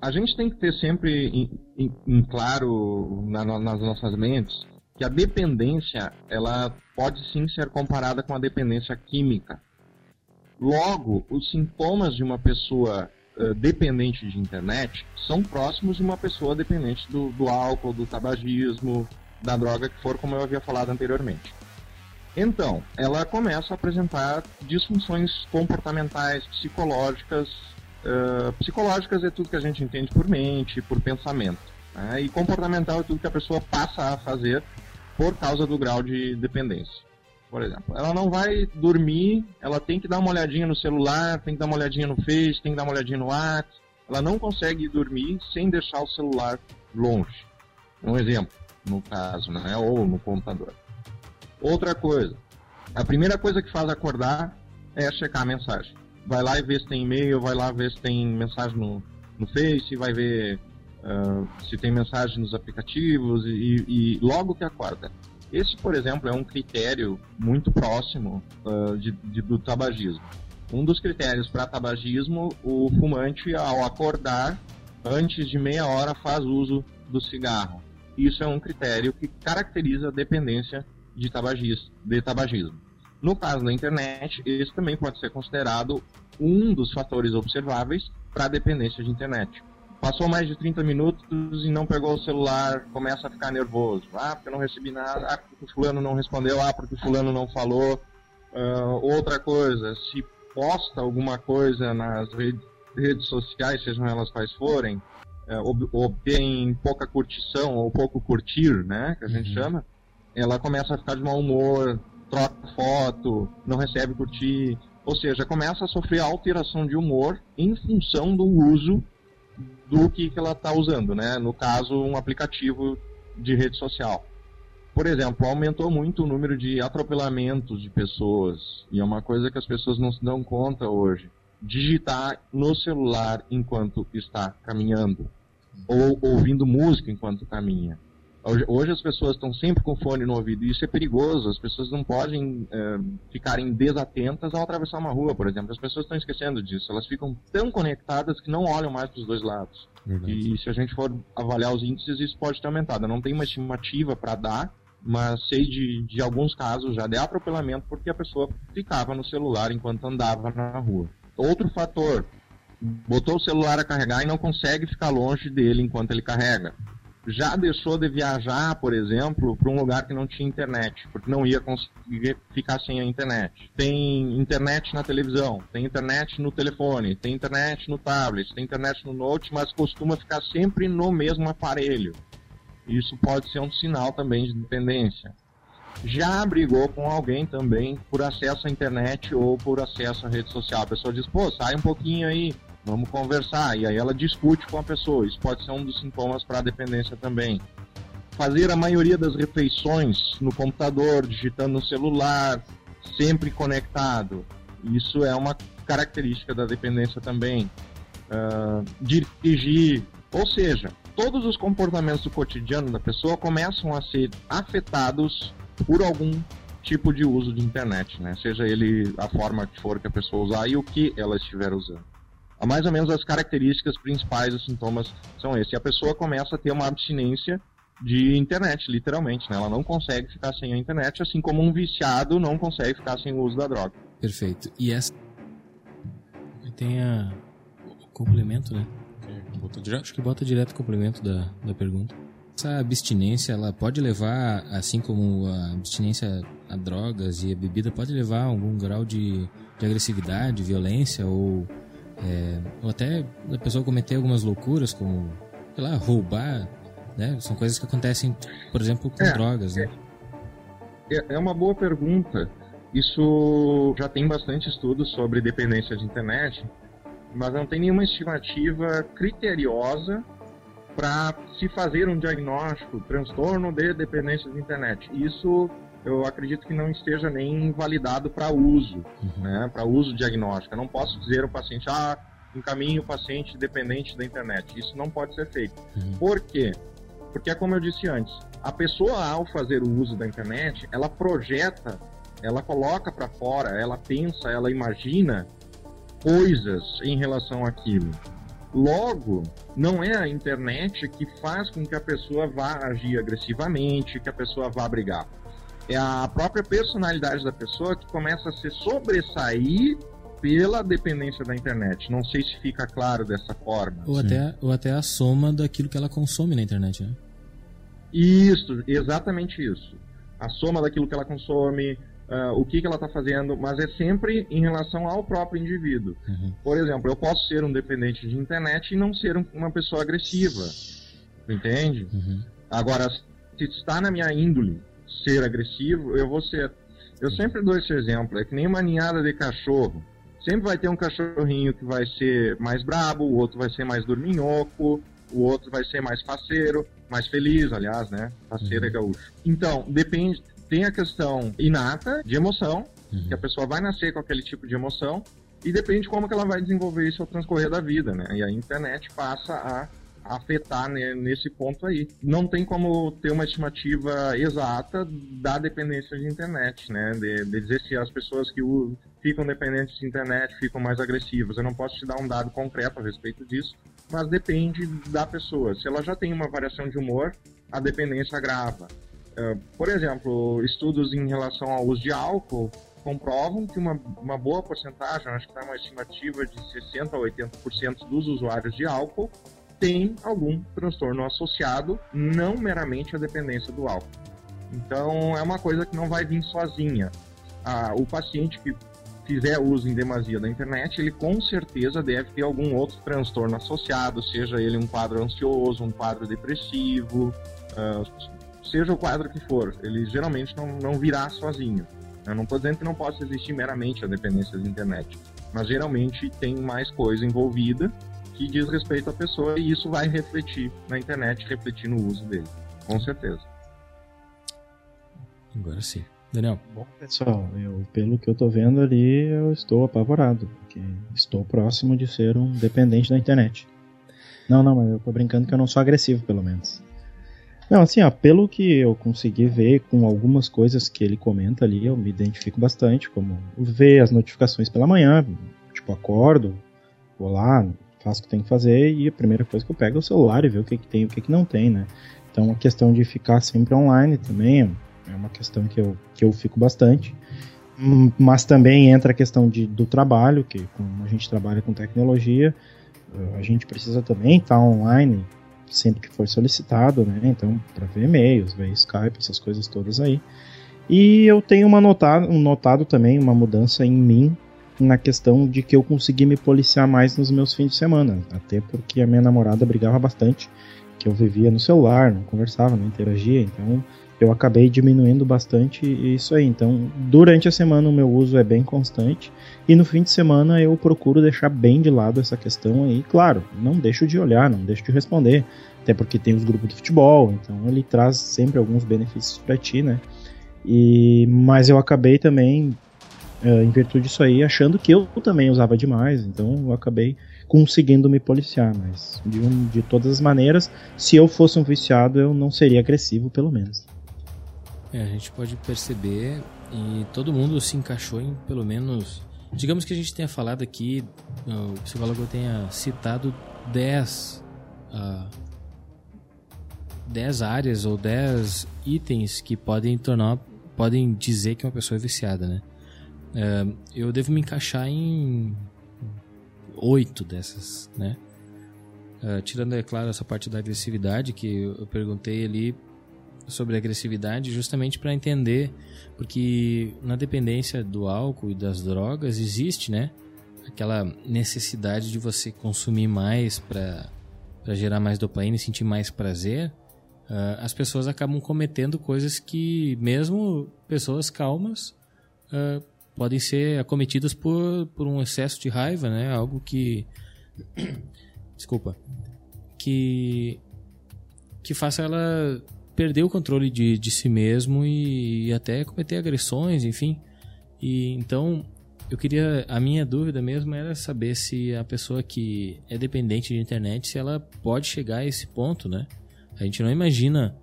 E: A gente tem que ter sempre em, em, em claro na, nas nossas mentes que a dependência ela pode sim ser comparada com a dependência química. Logo, os sintomas de uma pessoa uh, dependente de internet são próximos de uma pessoa dependente do, do álcool, do tabagismo, da droga que for, como eu havia falado anteriormente. Então, ela começa a apresentar disfunções comportamentais, psicológicas. Psicológicas é tudo que a gente entende por mente, por pensamento. Né? E comportamental é tudo que a pessoa passa a fazer por causa do grau de dependência. Por exemplo, ela não vai dormir, ela tem que dar uma olhadinha no celular, tem que dar uma olhadinha no Face, tem que dar uma olhadinha no WhatsApp. Ela não consegue dormir sem deixar o celular longe. Um exemplo, no caso, né? ou no computador. Outra coisa, a primeira coisa que faz acordar é checar a mensagem. Vai lá e vê se tem e-mail, vai lá ver se tem mensagem no, no Face, vai ver uh, se tem mensagem nos aplicativos e, e, logo que acorda. Esse, por exemplo, é um critério muito próximo uh, de, de, do tabagismo. Um dos critérios para tabagismo, o fumante, ao acordar, antes de meia hora, faz uso do cigarro. Isso é um critério que caracteriza a dependência de de tabagismo. No caso da internet, esse também pode ser considerado um dos fatores observáveis para a dependência de internet. Passou mais de 30 minutos e não pegou o celular, começa a ficar nervoso. Ah, porque eu não recebi nada, ah, porque o fulano não respondeu, ah, porque o fulano não falou. Uh, outra coisa, se posta alguma coisa nas redes, redes sociais, sejam elas quais forem, uh, obtém pouca curtição ou pouco curtir, né, que a gente uhum. chama, ela começa a ficar de mau humor, troca foto, não recebe curtir, ou seja, começa a sofrer alteração de humor em função do uso do que, que ela está usando, né? No caso, um aplicativo de rede social. Por exemplo, aumentou muito o número de atropelamentos de pessoas, e é uma coisa que as pessoas não se dão conta hoje. Digitar no celular enquanto está caminhando, ou ouvindo música enquanto caminha. Hoje, as pessoas estão sempre com fone no ouvido e isso é perigoso. As pessoas não podem é, ficarem desatentas ao atravessar uma rua, por exemplo. As pessoas estão esquecendo disso. Elas ficam tão conectadas que não olham mais para os dois lados. Verdade. E se a gente for avaliar os índices, isso pode ter aumentado. Eu não tenho uma estimativa para dar, mas sei de, de alguns casos já de atropelamento porque a pessoa ficava no celular enquanto andava na rua. Outro fator, botou o celular a carregar e não consegue ficar longe dele enquanto ele carrega já deixou de viajar, por exemplo, para um lugar que não tinha internet, porque não ia conseguir ficar sem a internet. Tem internet na televisão, tem internet no telefone, tem internet no tablet, tem internet no note, mas costuma ficar sempre no mesmo aparelho. Isso pode ser um sinal também de dependência. Já brigou com alguém também por acesso à internet ou por acesso à rede social. A pessoa diz, pô, sai um pouquinho aí, vamos conversar. E aí ela discute com a pessoa. Isso pode ser um dos sintomas para a dependência também. Fazer a maioria das refeições no computador, digitando no celular, sempre conectado. Isso é uma característica da dependência também. Uh, dirigir, ou seja, todos os comportamentos do cotidiano da pessoa começam a ser afetados por algum tipo de uso de internet, né? Seja ele a forma que for que a pessoa usar e o que ela estiver usando mais ou menos as características principais dos sintomas são esses. E a pessoa começa a ter uma abstinência de internet, literalmente, né? Ela não consegue ficar sem a internet, assim como um viciado não consegue ficar sem o uso da droga.
A: Perfeito. E essa tem a o complemento, né?
C: Bota direto?
A: Acho que bota direto o complemento da, da pergunta. essa abstinência ela pode levar, assim como a abstinência a drogas e a bebida, pode levar a algum grau de, de agressividade, violência ou, é, ou até a pessoa cometer algumas loucuras, como, sei lá, roubar, né? São coisas que acontecem, por exemplo, com
E: É,
A: drogas, né?
E: É, é uma boa pergunta. Isso já tem bastante estudos sobre dependência de internet, mas não tem nenhuma estimativa criteriosa para se fazer um diagnóstico, transtorno de dependência de internet. Isso eu acredito que não esteja nem validado para uso,
A: Uhum.
E: né, para uso diagnóstico. Eu não posso dizer ao paciente, ah, encaminhe o paciente dependente da internet. Isso não pode ser feito.
A: Uhum.
E: Por quê? Porque é como eu disse antes, a pessoa ao fazer o uso da internet, ela projeta, ela coloca para fora, ela pensa, ela imagina coisas em relação àquilo. Logo, não é a internet que faz com que a pessoa vá agir agressivamente, que a pessoa vá brigar. É a própria personalidade da pessoa que começa a se sobressair pela dependência da internet. Não sei se fica claro dessa forma.
A: Ou até, ou até a soma daquilo que ela consome na internet, né?
E: Isso, exatamente isso. A soma daquilo que ela consome, ah, o que, que ela está fazendo, mas é sempre em relação ao próprio indivíduo.
A: Uhum.
E: Por exemplo, eu posso ser um dependente de internet e não ser um- uma pessoa agressiva. Entende?
A: Uhum.
E: Agora, se está na minha índole ser agressivo, eu vou ser. Eu sempre dou esse exemplo, é que nem uma ninhada de cachorro. Sempre vai ter um cachorrinho que vai ser mais brabo, o outro vai ser mais dorminhoco, o outro vai ser mais faceiro, mais feliz, aliás, né? Faceiro é gaúcho. Então, depende. Tem a questão inata de emoção,
A: Uhum.
E: que a pessoa vai nascer com aquele tipo de emoção, e depende de como que ela vai desenvolver isso ao transcorrer da vida, né? E a internet passa a afetar né, nesse ponto aí. Não tem como ter uma estimativa exata da dependência de internet, né? De, de dizer se as pessoas que ficam dependentes de internet ficam mais agressivas. Eu não posso te dar um dado concreto a respeito disso, mas depende da pessoa. Se ela já tem uma variação de humor, a dependência agrava. Eh, por exemplo, estudos em relação ao uso de álcool comprovam que uma, uma boa porcentagem, acho que está uma estimativa de 60% a 80% dos usuários de álcool tem algum transtorno associado, não meramente à dependência do álcool. Então é uma coisa que não vai vir sozinha. Ah, o paciente que fizer uso em demasia da internet, ele com certeza deve ter algum outro transtorno associado, seja ele um quadro ansioso, um quadro depressivo, ah, seja o quadro que for, ele geralmente não, não virá sozinho. Eu não estou dizendo que não possa existir meramente a dependência da internet, mas geralmente tem mais coisa envolvida que diz respeito à pessoa e isso vai refletir na internet, refletir no uso dele, com certeza.
A: Agora sim. Daniel.
D: Bom, pessoal, eu, pelo que eu tô vendo ali, eu estou apavorado, porque estou próximo de ser um dependente da internet. Não, não, mas eu tô brincando que eu não sou agressivo, pelo menos. Não, assim, ó, pelo que eu consegui ver com algumas coisas que ele comenta ali, eu me identifico bastante, como ver as notificações pela manhã, tipo, acordo, vou lá, faço o que tem que fazer e a primeira coisa que eu pego é o celular e ver o que, que tem e o que, que não tem, né? Então a questão de ficar sempre online também é uma questão que eu, que eu fico bastante. Hum, Mas também entra a questão de, do trabalho, que como a gente trabalha com tecnologia, eh, a gente precisa também estar online sempre que for solicitado, né? Então, para ver e-mails, ver Skype, essas coisas todas aí. E eu tenho uma notado, um notado também uma mudança em mim na questão de que eu consegui me policiar mais nos meus fins de semana, até porque a minha namorada brigava bastante, que eu vivia no celular, não conversava, não interagia, então eu acabei diminuindo bastante isso aí. Então, durante a semana o meu uso é bem constante e no fim de semana eu procuro deixar bem de lado essa questão aí. Claro, não deixo de olhar, não deixo de responder, até porque tem os grupos de futebol, então ele traz sempre alguns benefícios para ti, né? E mas eu acabei também eh, em virtude disso aí achando que eu também usava demais, então eu acabei conseguindo me policiar, mas de, um, de todas as maneiras, se eu fosse um viciado, eu não seria agressivo, pelo menos.
A: É, a gente pode perceber e todo mundo se encaixou em pelo menos. Digamos que a gente tenha falado aqui, o psicólogo tenha citado 10, ah, 10 áreas ou 10 itens que podem tornar, podem dizer que uma pessoa é viciada, né? É, eu devo me encaixar em oito dessas, né? Uh, tirando, é claro, essa parte da agressividade, que eu perguntei ali sobre agressividade justamente para entender, porque na dependência do álcool e das drogas existe, né? Aquela necessidade de você consumir mais para gerar mais dopamina e sentir mais prazer. Uh, as pessoas acabam cometendo coisas que, mesmo pessoas calmas, uh, podem ser acometidas por, por um excesso de raiva, né? Algo que. *coughs* Desculpa. Que. que faça ela perder o controle de, de si mesmo e, e até cometer agressões, enfim. E então eu queria a minha dúvida mesmo era saber se a pessoa que é dependente de internet se ela pode chegar a esse ponto, né? A gente não imagina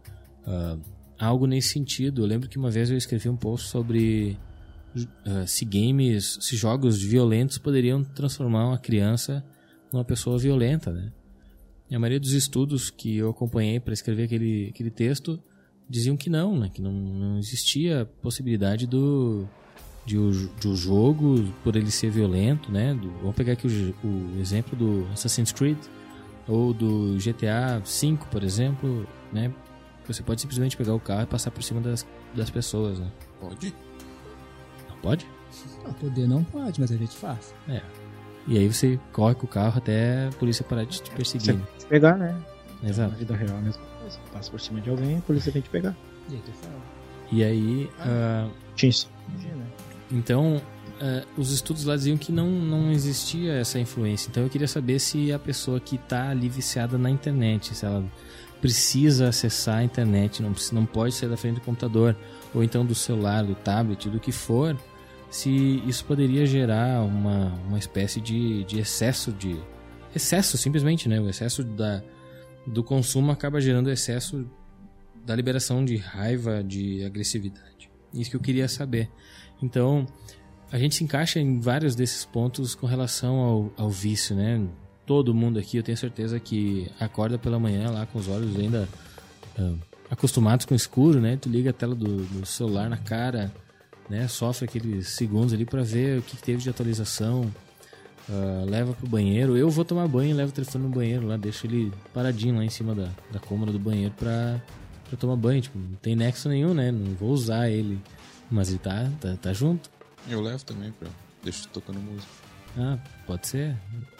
A: uh, algo nesse sentido. Eu lembro que uma vez eu escrevi um post sobre se games, se jogos violentos poderiam transformar uma criança numa pessoa violenta, né? E a maioria dos estudos que eu acompanhei para escrever aquele, aquele texto diziam que não, né? Que não, não existia possibilidade do de o, de o jogo por ele ser violento, né? Do, vamos pegar aqui o, o, exemplo do Assassin's Creed ou do GTA V, por exemplo, né? Você pode simplesmente pegar o carro e passar por cima das, das pessoas, né?
C: Pode?
A: Pode?
B: Não, poder não pode, mas a gente faz.
A: É. E aí você corre com o carro até a polícia parar de te perseguir.
D: Você pode pegar, né?
A: Exato.
D: Na vida real é a mesma coisa. Passa por cima de alguém, a polícia vem te pegar.
B: E aí tu fala.
A: E aí, ah,
D: né?
A: então, ah, os estudos lá diziam que não, não existia essa influência. Então eu queria saber se a pessoa que está ali viciada na internet, se ela precisa acessar a internet, não, não pode sair da frente do computador, ou então do celular, do tablet, do que for, se isso poderia gerar uma, uma espécie de, de excesso de. Excesso, simplesmente, né? O excesso da, do consumo acaba gerando excesso da liberação de raiva, de agressividade. Isso que eu queria saber. Então, a gente se encaixa em vários desses pontos com relação ao, ao vício, né? Todo mundo aqui, eu tenho certeza que acorda pela manhã lá com os olhos ainda ah, acostumados com o escuro, né? Tu liga a tela do, do celular na cara, né? Sofre aqueles segundos ali para ver o que teve de atualização, ah, leva pro banheiro. Eu vou tomar banho e levo o telefone no banheiro lá, deixo ele paradinho lá em cima da, da cômoda do banheiro pra, pra tomar banho. Tipo, não tem nexo nenhum, né? Não vou usar ele. Mas ele tá, tá, tá junto.
C: Eu levo também, pra... deixo tocando música.
A: Ah, pode ser.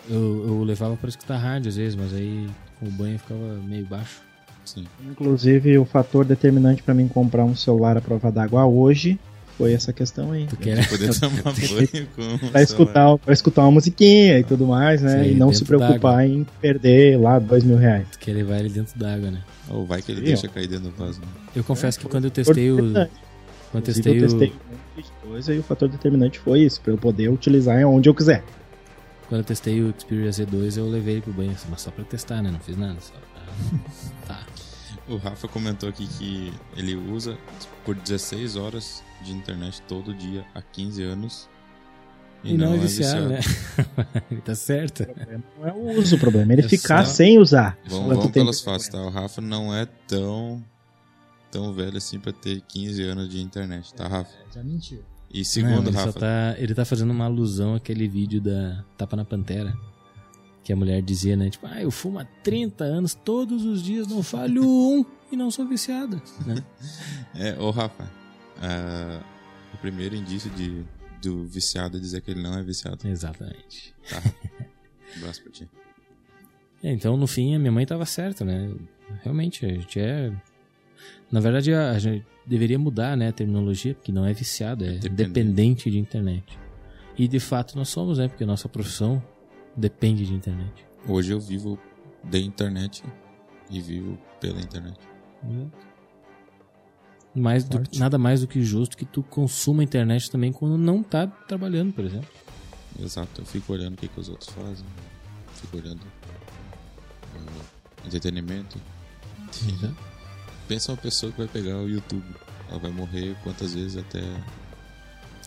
A: Eu, eu levava pra escutar rádio às vezes, mas aí com o banho ficava meio baixo.
C: Sim.
D: Inclusive, o fator determinante pra mim comprar um celular à prova d'água hoje foi essa questão aí.
A: Tu quer?
C: Poder tomar banho com o
D: Pra escutar, pra escutar uma musiquinha e tudo mais, né?
A: Sim,
D: e não se preocupar em perder lá dois mil reais.
A: Tu quer levar ele dentro d'água, né?
C: Ou vai que ele
D: Sim,
C: deixa cair dentro do vaso. né?
A: Eu confesso que quando eu testei o. Quando testei
D: eu
A: o.
D: testei um monte de coisa e o fator determinante foi isso, pra eu poder utilizar onde eu quiser.
A: Quando eu testei o Xperia Z2, eu levei ele pro banho, mas só pra testar, né? Não fiz nada. Só pra... *laughs* tá.
C: O Rafa comentou aqui que ele usa por 16 horas de internet todo dia há 15 anos.
A: E, não, é viciado, né? ele *laughs* tá certo.
D: O problema não é o uso, o problema é ele
A: É
D: ficar
A: só-
D: sem usar.
C: Vamos, vamos pelas
D: ele
C: faces, tá? O Rafa não é tão tão velho assim pra ter 15 anos de internet, tá, Rafa?
B: Já mentiu.
C: E
A: Não,
C: segundo,
A: ele, só
C: Rafa,
A: tá, ele tá fazendo uma alusão àquele vídeo da Tapa na Pantera. Que a mulher dizia, né? Tipo, ah, eu fumo há 30 anos, todos os dias, não falho um e não sou viciada. Né? *laughs*
C: é, ô Rafa, ah, o primeiro indício de, do viciado é dizer que ele não é viciado.
A: Exatamente.
C: Tá? *laughs* Um abraço pra ti.
A: É, então, no fim, a minha mãe tava certa, né? Realmente, a gente é. Na verdade, a, gente deveria mudar né, a terminologia, porque não é viciado, é
C: Dependente.
A: dependente de internet. E de fato nós somos, né? Porque a nossa profissão depende de internet.
C: Hoje eu vivo da internet e vivo pela internet.
A: Mais do- nada mais do que justo que tu consuma a internet também quando não tá trabalhando, por exemplo.
C: Exato, eu fico olhando o que, que os outros fazem, fico olhando ah, entretenimento.
A: Exato.
C: Pensa uma pessoa que vai pegar o YouTube, ela vai morrer quantas vezes até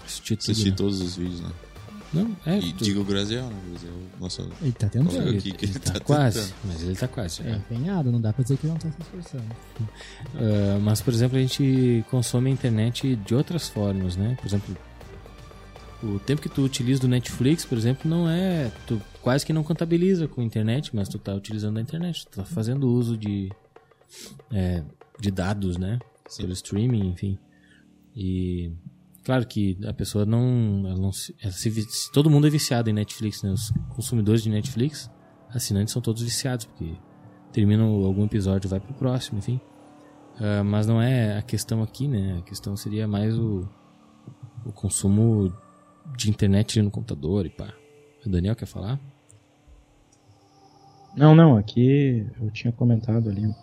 A: Assistir tudo,
C: assistir
A: né?
C: todos os vídeos, né?
A: Não, é.
C: E
A: tu-
C: diga o Graziel, né? O Graziel, nosso
B: Ele tá tentando.
A: ele,
C: aqui que
A: ele
C: ele
A: tá,
C: tá
A: quase,
C: tentando.
A: mas ele tá quase.
B: É
A: né?
B: empenhado, não dá pra dizer que não tá se esforçando.
A: Ah, mas, por exemplo, a gente consome a internet de outras formas, né? Por exemplo, O tempo que tu utiliza do Netflix, por exemplo, não é. Tu quase que não contabiliza com a internet, mas tu tá utilizando a internet. Tu tá fazendo uso de. é, de dados, né? Pelo streaming, enfim. E. Claro que a pessoa não. Ela não se, ela se se todo mundo é viciado em Netflix, né? Os consumidores de Netflix, assinantes são todos viciados, porque terminam algum episódio vai pro próximo, enfim. Ah, mas não é a questão aqui, né? A questão seria mais o, o consumo de internet no computador e pá. O Daniel quer falar?
D: Não, não, aqui eu tinha comentado ali.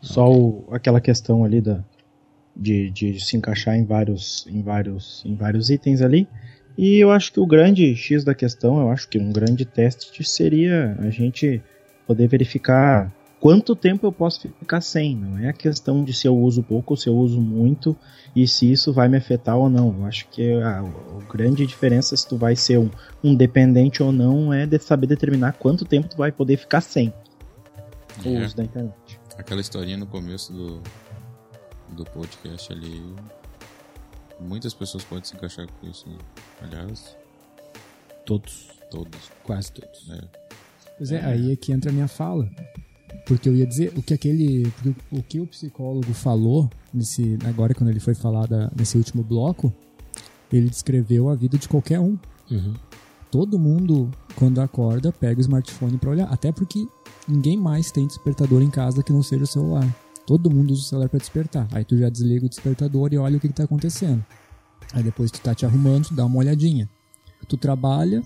D: Só o- aquela questão ali da, de, de se encaixar em vários, em, vários, em vários itens ali. E eu acho que o grande X da questão, eu acho que um grande teste seria a gente poder verificar quanto tempo eu posso ficar sem. Não é a questão de se eu uso pouco ou se eu uso muito e se isso vai me afetar ou não. Eu acho que a, a grande diferença se tu vai ser um, um dependente ou não é de saber determinar quanto tempo tu vai poder ficar sem o
C: É.
D: uso da internet.
C: Aquela historinha no começo do, do podcast ali. Muitas pessoas podem se encaixar com isso. Né? Aliás,
A: Todos.
C: todos.
A: Quase todos.
C: É.
B: Pois é, aí é que entra a minha fala. Porque eu ia dizer o que aquele. o que o psicólogo falou nesse, agora quando ele foi falar da- nesse último bloco, ele descreveu a vida de qualquer um.
A: Uhum.
B: Todo mundo, quando acorda, pega o smartphone pra olhar. Até porque ninguém mais tem despertador em casa que não seja o celular. Todo mundo usa o celular pra despertar. Aí tu já desliga o despertador e olha o que, que tá acontecendo. Aí depois tu tá te arrumando, tu dá uma olhadinha. Tu trabalha,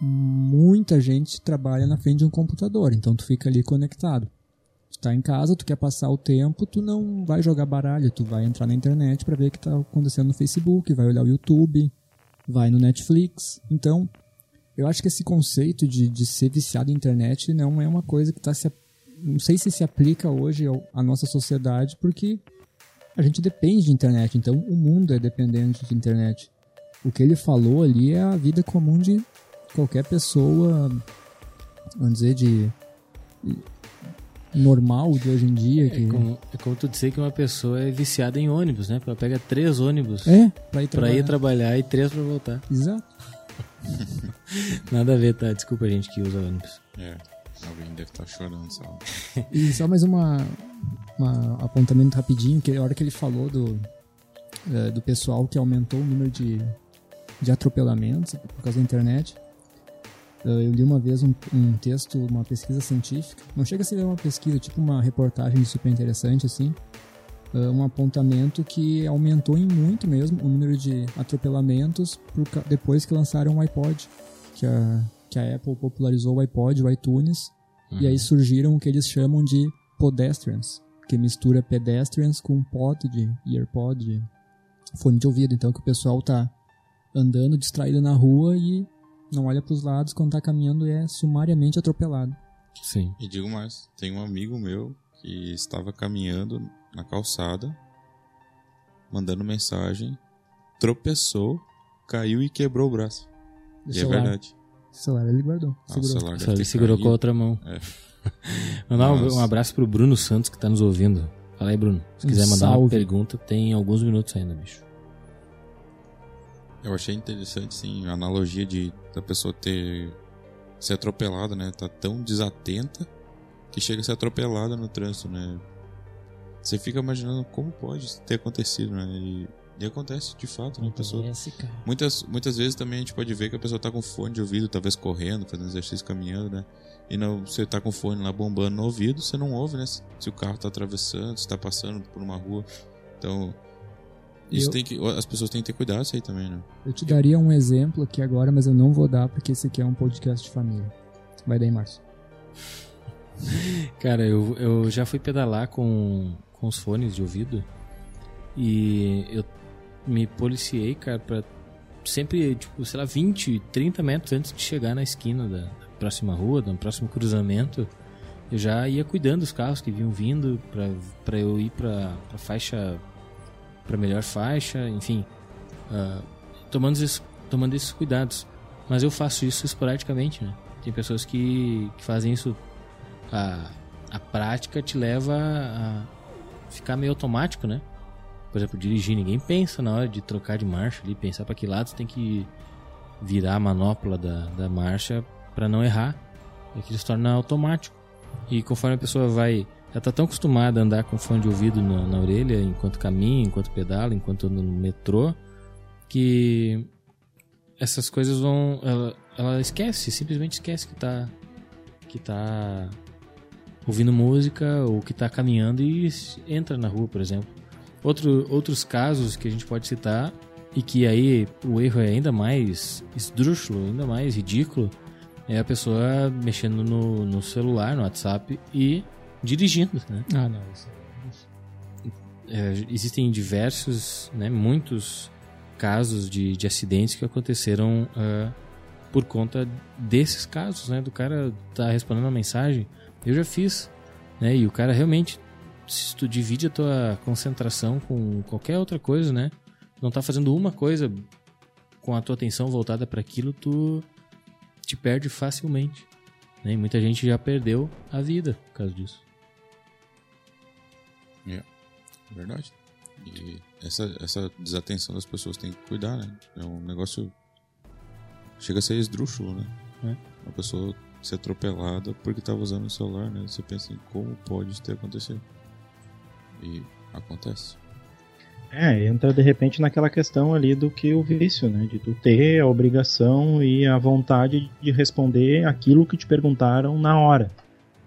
B: muita gente trabalha na frente de um computador, então tu fica ali conectado. Tu tá em casa, tu quer passar o tempo, tu não vai jogar baralho, tu vai entrar na internet pra ver o que tá acontecendo no Facebook, vai olhar o YouTube, vai no Netflix. Então, eu acho que esse conceito de, de ser viciado em internet não é uma coisa que tá se. Não sei se se aplica hoje à nossa sociedade, porque a gente depende de internet, então o mundo é dependente de internet. O que ele falou ali é a vida comum de qualquer pessoa, vamos dizer, de normal de hoje em dia. Que...
A: É como, é como tu dizer que uma pessoa é viciada em ônibus, né? Porque ela pega três ônibus
B: É, pra ir
A: pra
B: trabalhar.
A: ir trabalhar e três pra voltar.
B: Exato. *laughs*
A: Nada a ver, tá? Desculpa a gente que usa ônibus.
C: É. Alguém deve estar chorando, sabe?
B: E só mais uma, uma apontamento rapidinho, que a hora que ele falou do, eh, do pessoal que aumentou o número de, de atropelamentos por causa da internet. eh, Eu li uma vez um, um texto, uma pesquisa científica. Não chega a ser uma pesquisa, tipo uma reportagem super interessante, assim. eh, Um apontamento que aumentou em muito mesmo o número de atropelamentos por depois que lançaram o iPod. Que a, que a Apple popularizou o iPod, o iTunes. E aí surgiram o que eles chamam de pedestrians, que mistura pedestrians com pod de earpod, de fone de ouvido. Então que o pessoal tá andando distraído na rua e não olha pros lados quando tá caminhando e é sumariamente atropelado.
A: Sim.
C: E digo mais, tem um amigo meu que estava caminhando na calçada, mandando mensagem, tropeçou, caiu e quebrou o braço. E é verdade.
B: O celular ele guardou,
C: Ah, o
B: segurou.
C: celular
A: Só ele segurou com a
C: caído.
A: outra mão.
C: É. *laughs*
A: Mandar um, um abraço pro Bruno Santos que tá nos ouvindo. Fala aí, Bruno. Se quiser mandar uma
B: salve.
A: pergunta, tem alguns minutos ainda, bicho.
C: Eu achei interessante, sim, a analogia de da pessoa ter ser atropelada, né? Tá tão desatenta que chega a ser atropelada no trânsito, né? Você fica imaginando como pode ter acontecido, né? E, e acontece de fato, né? A pessoa. Muitas, muitas vezes também a gente pode ver que a pessoa tá com fone de ouvido, talvez correndo, fazendo exercício, caminhando, né? E não, você tá com fone lá bombando no ouvido, você não ouve, né? Se o carro tá atravessando, se tá passando por uma rua. Então, isso
B: Eu-
C: tem que. As pessoas têm que ter cuidado isso aí também, né?
B: Eu te daria um exemplo aqui agora, mas eu não vou dar porque esse aqui é um podcast de família. Vai daí, Márcio. *laughs*
A: Cara, eu, eu já fui pedalar com, com os fones de ouvido e eu me policiei, cara, pra sempre, tipo, sei lá, 20, 30 metros antes de chegar na esquina da, próxima rua, do próximo cruzamento, eu já ia cuidando dos carros que vinham vindo pra eu ir pra, pra faixa, pra melhor faixa, enfim, ah, tomando, esses, tomando esses cuidados. Mas eu faço isso esporadicamente, né? Tem pessoas que, que fazem isso a, a prática te leva a ficar meio automático, né? Por exemplo, dirigir, ninguém pensa na hora de trocar de marcha ali, pensar para que lado você tem que virar a manopla da, da marcha para não errar. E aquilo se torna automático. E conforme a pessoa vai. Ela tá tão acostumada a andar com fone de ouvido na, na orelha enquanto caminha, enquanto pedala, enquanto anda no metrô, que essas coisas vão. Ela, ela esquece, simplesmente esquece que tá. que tá ouvindo música ou que tá caminhando e entra na rua, por exemplo. Outro, outros casos que a gente pode citar e que aí o erro é ainda mais esdrúxulo, ainda mais ridículo, é a pessoa mexendo no, no celular, no WhatsApp e dirigindo, né?
B: Ah, não. Isso
A: É, existem diversos, né, muitos casos de, de acidentes que aconteceram ah, por conta desses casos, né? Do cara tá respondendo uma mensagem. Eu já fiz, né? E o cara realmente, se tu divide a tua concentração com qualquer outra coisa, né? Não tá fazendo uma coisa com a tua atenção voltada para aquilo, tu te perde facilmente. Né? E muita gente já perdeu a vida por causa disso.
C: É verdade. E essa, essa desatenção das pessoas tem que cuidar, né? É um negócio. Chega a ser esdrúxulo, né?
A: É.
C: Uma pessoa ser atropelada porque estava usando o celular, né? Você pensa em como pode isso ter acontecido. E acontece.
D: É, entra de repente naquela questão ali do que o vício, né? De tu ter a obrigação e a vontade de responder aquilo que te perguntaram na hora.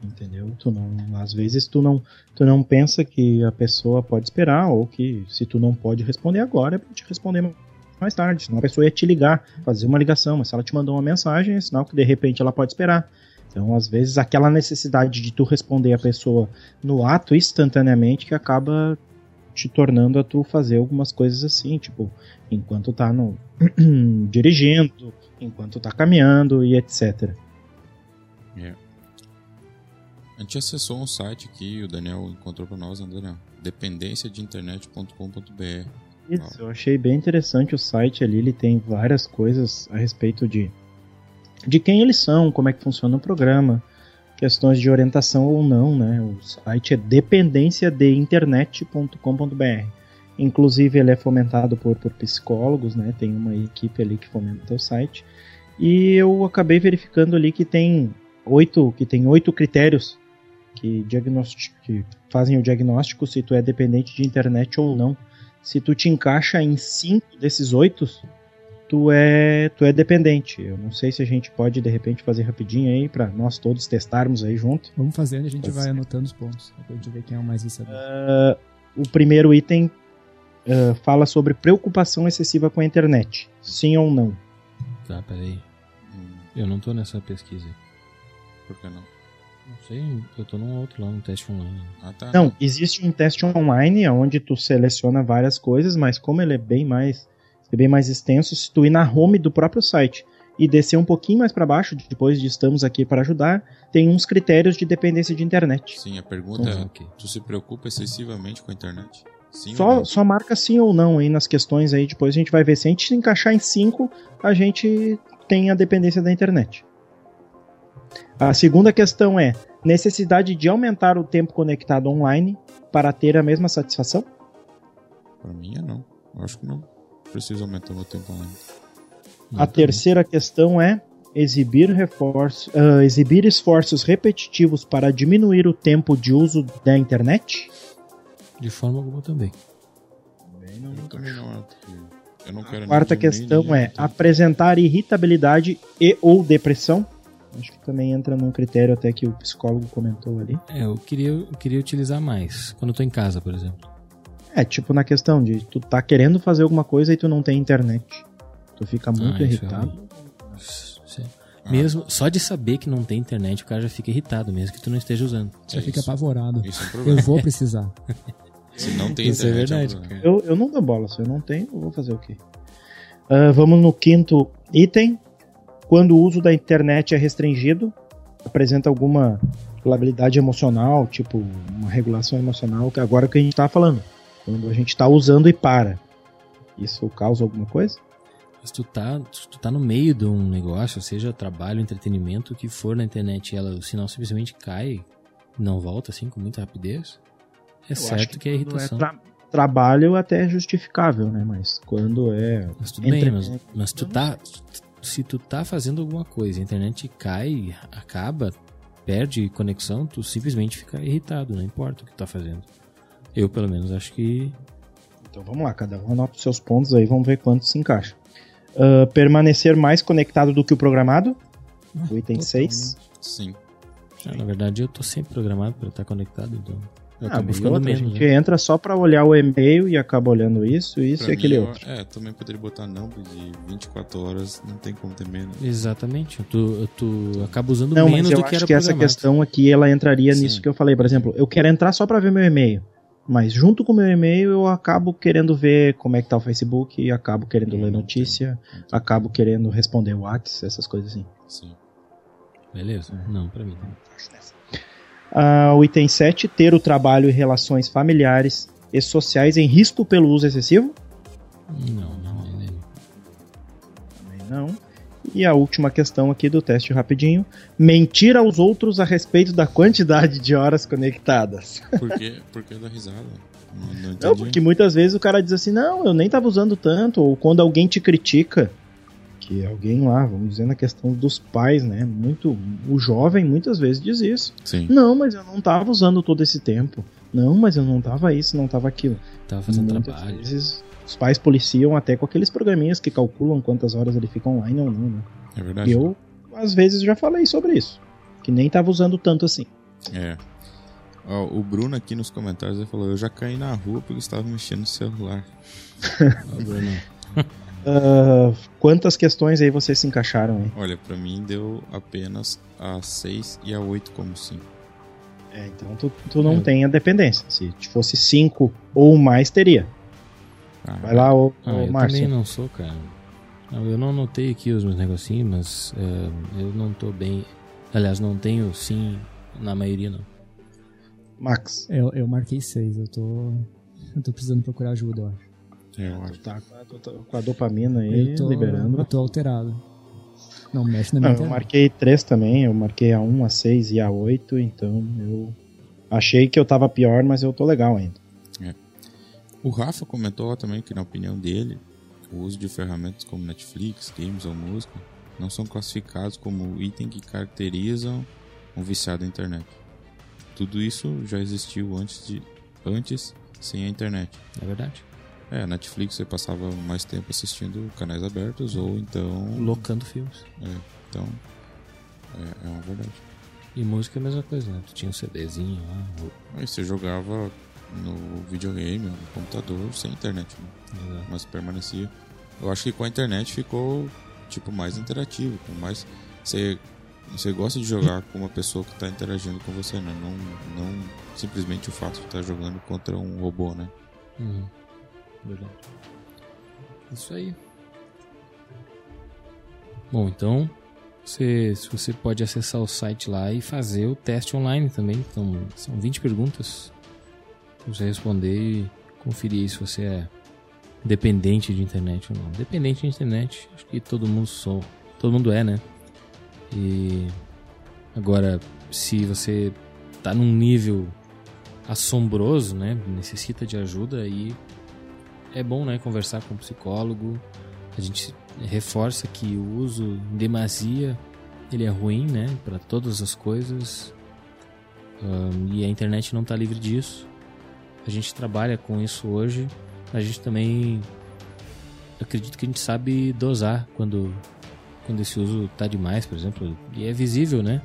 D: Entendeu? Tu não, às vezes tu não, tu não pensa que a pessoa pode esperar ou que se tu não pode responder agora é pra te responder mais tarde. Senão a pessoa ia te ligar, fazer uma ligação, mas se ela te mandou uma mensagem, é sinal que de repente ela pode esperar. Então, às vezes, aquela necessidade de tu responder a pessoa no ato instantaneamente que acaba te tornando a tu fazer algumas coisas assim, tipo, enquanto tá no *clears throat* dirigindo, enquanto tá caminhando e etc.
C: É. A gente acessou um site que o Daniel encontrou para nós, né, Daniel? dependenciadeinternet.com.br.
D: Isso, eu achei bem interessante o site ali, ele tem várias coisas a respeito de de quem eles são, como é que funciona o programa, questões de orientação ou não, né? O site é dependenciadeinternet.com.br. Inclusive ele é fomentado por, por psicólogos, né? Tem uma equipe ali que fomenta o site. E eu acabei verificando ali que tem oito, que tem oito critérios que, que fazem o diagnóstico se tu é dependente de internet ou não. Se tu te encaixa em cinco desses oito, tu é tu é dependente. Eu não sei se a gente pode de repente fazer rapidinho aí para nós todos testarmos aí junto.
B: Vamos fazendo e a gente
D: Pode
B: vai
D: ser.
B: anotando os pontos. Pra gente ver quem é o mais viciador.
D: O primeiro item ah, fala sobre preocupação excessiva com a internet. Sim ou não?
A: Tá, peraí. Eu não tô nessa pesquisa.
C: por que não?
A: Não sei, eu tô num outro lá, num teste online.
C: Ah, tá.
D: Não, existe um teste online onde tu seleciona várias coisas, mas como ele é bem mais é bem mais extenso, se tu ir na home do próprio site e descer um pouquinho mais para baixo, depois de estamos aqui para ajudar, tem uns critérios de dependência de internet.
C: Sim, a pergunta
A: Ah,
C: é:
A: ok.
C: tu se preocupa excessivamente com a internet? Sim ou
D: Só,
C: não?
D: só marca sim ou não aí nas questões aí, depois a gente vai ver. Se a gente se encaixar em 5, a gente tem a dependência da internet. A segunda questão é necessidade de aumentar o tempo conectado online para ter a mesma satisfação?
C: Pra mim é não. Eu acho que não. Preciso aumentar meu tempo online.
A: Não,
D: a
A: tá
D: terceira questão é exibir, reforço, ah, exibir esforços repetitivos para diminuir o tempo de uso da internet?
A: De forma alguma também.
C: Eu também não, é, eu não quero nem
D: Quarta questão é
C: aumentar.
D: apresentar irritabilidade e ou depressão. Acho que também entra num critério até que o psicólogo comentou ali.
A: É, eu queria, eu queria utilizar mais. Quando eu tô em casa, por exemplo.
D: É, tipo na questão de tu tá querendo fazer alguma coisa e tu não tem internet. Tu fica muito
A: Ah,
D: irritado.
A: é-. Mesmo, só de saber que não tem internet, o cara já fica irritado, mesmo que tu não esteja usando.
B: Você
C: É
B: fica
C: isso.
B: apavorado.
C: Isso é um
B: Eu vou precisar. *laughs*
C: Se não tem
A: Isso é
C: internet,
A: verdade,
C: um problema.
A: cara.
D: Eu, eu não dou bola, se eu não tenho, eu vou fazer o quê? Ah, vamos no quinto item. Quando o uso da internet é restringido, apresenta alguma probabilidade emocional, tipo uma regulação emocional, que agora é o que a gente tá falando. Quando a gente tá usando e para. Isso causa alguma coisa?
A: Se tu tá, se tu tá no meio de um negócio, seja trabalho, entretenimento, o que for na internet, e ela, o sinal simplesmente cai, não volta assim com muita rapidez, é certo que, é
D: quando
A: irritação.
D: tra- trabalho até é justificável, né? Mas quando é.
A: Mas tudo bem, mas, mas tu tá. Se tu tá fazendo alguma coisa, a internet cai, acaba, perde conexão, tu simplesmente fica irritado, não importa o que tu tá fazendo. Eu, pelo menos, acho que.
D: Então vamos lá, cada um anota os seus pontos aí, vamos ver quantos se encaixa. Uh, permanecer mais conectado do que o programado? O item 6.
C: Sim.
A: Ah, na verdade, eu tô sempre programado para estar conectado, então. Eu
D: Ah,
A: ficando
D: outra, a
A: menos.
D: gente
A: né?
D: entra só pra olhar o e-mail e acaba olhando isso, isso
C: Pra
D: e aquele
C: mim, eu-
D: outro.
C: É, também poderia botar não, porque 24 horas não tem como ter menos.
A: Exatamente. Tu, tu acaba usando
D: Não,
A: menos
D: mas eu
A: do que era
D: acho que essa
A: programado.
D: questão aqui ela entraria
C: Sim.
D: nisso que eu falei. Por exemplo, eu quero entrar só pra ver meu e-mail. Mas junto com o meu e-mail eu acabo querendo ver como é que tá o Facebook, acabo querendo
C: Hum,
D: ler notícia, acabo querendo responder o WhatsApp, essas coisas assim.
C: Sim.
A: Beleza? Não, pra mim. não.
D: Ah, o item 7, ter o trabalho e relações familiares e sociais em risco pelo uso excessivo?
A: Não, não é?
D: Também não. E a última questão aqui do teste rapidinho. Mentir aos outros a respeito da quantidade de horas conectadas. *laughs*
C: Por que, por que da risada? Não, não.
D: Não, porque muitas vezes o cara diz assim, não, eu nem tava usando tanto, ou quando alguém te critica, que alguém lá, vamos dizer na questão dos pais, né? Muito, o jovem muitas vezes diz isso.
C: Sim.
D: Não, mas eu não tava usando todo esse tempo. Não, mas eu não tava isso, não tava aquilo.
A: Tava fazendo
D: muitas
A: trabalho.
D: vezes os pais policiam até com aqueles programinhas que calculam quantas horas ele fica online ou não, né?
C: É verdade.
D: E eu, às vezes, já falei sobre isso. Que nem tava usando tanto assim.
C: É. Ó, o Bruno aqui nos comentários ele falou: Eu já caí na rua porque estava mexendo no celular. *laughs*
A: Ó, Bruno. *laughs*
D: Ah, quantas questões aí vocês se encaixaram aí?
C: Olha, pra mim deu apenas a 6 e a 8 como sim.
D: É, então tu, tu não
A: É.
D: tem a dependência. Se fosse cinco ou mais, teria.
C: Ah,
D: Vai lá, ô,
A: Ah,
D: ô
A: eu
D: Márcio.
A: também não sou, cara. Não, eu não anotei aqui os meus negocinhos, mas é, eu não tô bem. Aliás, não tenho sim na maioria, não.
D: Max.
B: Eu, eu marquei seis, eu tô. Eu tô precisando procurar ajuda, eu acho.
C: É, eu acho.
D: Tá com a, tu tá com a dopamina aí,
B: Eu tô,
D: liberando.
B: eu tô alterado. Não mexe na
D: Não,
B: minha
D: eu
B: internet.
D: marquei três também. Eu marquei a 1, a 6 e a 8. Então eu achei que eu tava pior, mas eu tô legal ainda.
C: O Rafa comentou também que, na opinião dele, o uso de ferramentas como Netflix, games ou música não são classificados como item que caracterizam um viciado na internet. Tudo isso já existiu antes, de, antes sem a internet.
A: É verdade?
C: É, Netflix você passava mais tempo assistindo canais abertos ou então.
A: Locando filmes.
C: É, então. É, é uma verdade.
A: E música é a mesma coisa, né? Tu tinha um CDzinho lá. ou-
C: Aí você jogava no videogame, no computador, sem internet, né? Mas permanecia. Eu acho que com a internet ficou tipo mais interativo, com mais você você gosta de jogar com uma pessoa que está interagindo com você, né? Não não simplesmente o fato de estar jogando contra um robô, né?
A: Uhum. Verdade. Isso aí. Bom, então você, se você pode acessar o site lá e fazer o teste online também. Então, são 20 perguntas você responder e conferir se você é dependente de internet ou não. Dependente de internet, acho que todo mundo sou, todo mundo é, né? E agora, se você tá num nível assombroso, né? Necessita de ajuda aí é bom, né, conversar com um psicólogo. A gente reforça que o uso em demasia ele é ruim, né, para todas as coisas. Ahn, e a internet não está livre disso. A gente trabalha com isso hoje. A gente também acredito que a gente sabe dosar quando quando esse uso tá demais, por exemplo, e é visível, né?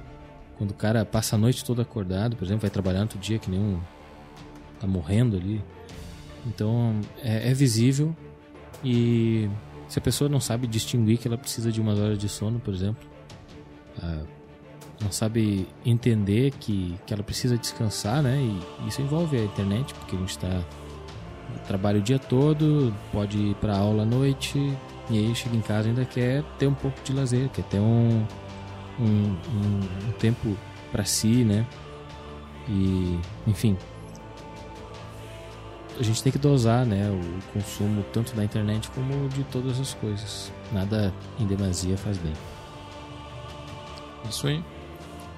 A: Quando o cara passa a noite toda acordado, por exemplo, vai trabalhar outro dia que nem um tá morrendo ali. Então é, é visível e se a pessoa não sabe distinguir que ela precisa de umas horas de sono, por exemplo, ah, não sabe entender que, que ela precisa descansar, né? E isso envolve a internet, porque a gente está trabalha o dia todo, pode ir para aula à noite e aí chega em casa e ainda quer ter um pouco de lazer, quer ter um, um, um- um tempo para si, né? E enfim, a gente tem que dosar, né, o consumo tanto da internet como de todas as coisas. Nada em demasia faz bem.
C: Isso aí.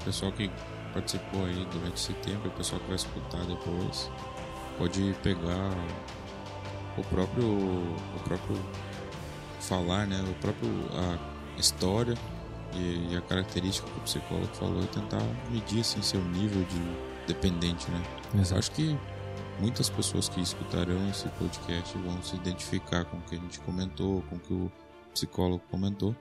C: Pessoal que participou aí durante esse tempo, o pessoal que vai escutar depois, pode pegar o próprio o próprio falar, né, o próprio a história e, e a característica que o psicólogo falou e tentar medir assim seu nível de dependente, né?
A: Exato.
C: Acho que muitas pessoas que escutarão esse podcast vão se identificar com o que a gente comentou, com o que o psicólogo comentou.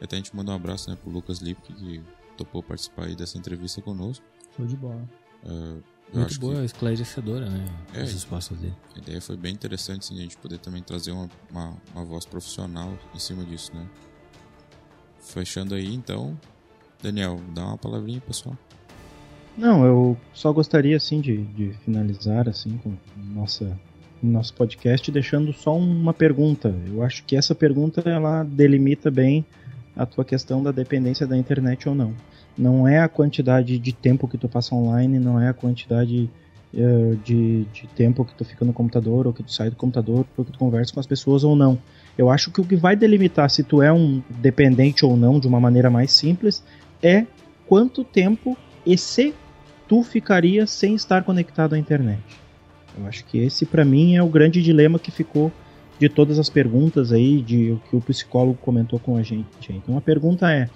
C: E até a gente manda um abraço né, pro Lucas Lipke, que topou participar aí dessa entrevista conosco.
B: Show de bola.
C: Uh, eu
A: Muito
C: acho
A: boa,
C: que
A: esclarecedora, né?
C: É,
A: As respostas dele.
C: a ideia foi bem interessante assim, a gente poder também trazer uma, uma, uma voz profissional em cima disso, né? Fechando aí, então, Daniel, dá uma palavrinha, pessoal.
D: Não, eu só gostaria assim de, de finalizar assim com nossa nosso podcast deixando só uma pergunta. Eu acho que essa pergunta ela delimita bem a tua questão da dependência da internet ou não. Não é a quantidade de tempo que tu passa online, não é a quantidade uh, de, de tempo que tu fica no computador ou que tu sai do computador ou que tu conversa com as pessoas ou não. Eu acho que o que vai delimitar se tu é um dependente ou não de uma maneira mais simples é quanto tempo e se tu ficaria sem estar conectado à internet. Eu acho que esse para mim é o grande dilema que ficou de todas as perguntas aí de o que o psicólogo comentou com a gente. Então a pergunta é,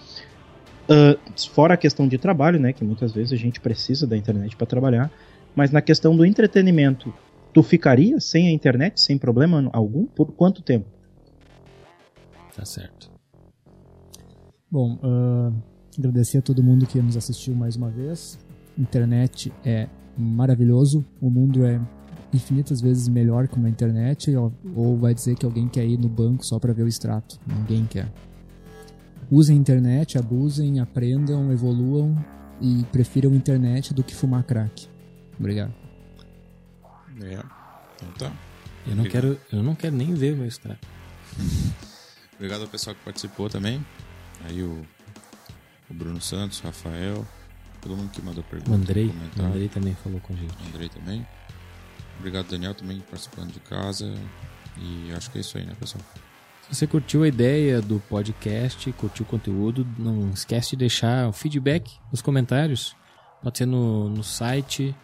D: uh, fora a questão de trabalho, né, que muitas vezes a gente precisa da internet para trabalhar, mas na questão do entretenimento, tu ficaria sem a internet sem problema algum por quanto tempo?
A: Tá certo.
B: Bom, uh, agradecer a todo mundo que nos assistiu mais uma vez. Internet é maravilhoso, o mundo é infinitas vezes melhor com a internet, ou, ou vai dizer que alguém quer ir no banco só para ver o extrato. Ninguém quer. Usem a internet, abusem, aprendam, evoluam e prefiram a internet do que fumar crack. Obrigado.
C: É. Então tá.
A: Eu não, quero, eu não quero nem ver o meu extrato.
C: Obrigado ao pessoal que participou também. Aí o, o Bruno Santos, Rafael, todo mundo que mandou pergunta.
A: O Andrei, o
C: comentário.
A: Andrei também falou com a gente.
C: Andrei também. Obrigado, Daniel, também participando de casa. E acho que é isso aí, né, pessoal?
A: Se você curtiu a ideia do podcast, curtiu o conteúdo, não esquece de deixar o feedback nos comentários. Pode ser no, no site,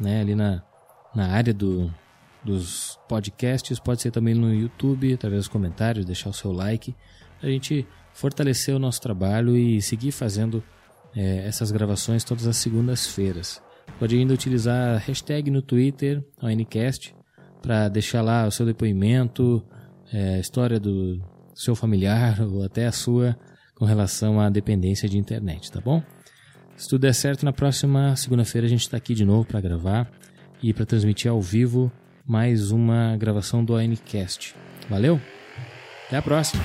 A: né, ali na, na área do, dos podcasts, pode ser também no YouTube, através dos comentários, deixar o seu like, a gente fortalecer o nosso trabalho e seguir fazendo é, essas gravações todas as segundas-feiras. Pode ainda utilizar a hashtag no Twitter, ONCast, para deixar lá o seu depoimento, é, história do seu familiar *laughs* ou até a sua com relação à dependência de internet, tá bom? Se tudo der certo, na próxima segunda-feira a gente está aqui de novo para gravar e para transmitir ao vivo mais uma gravação do ONCast. Valeu? Até a próxima!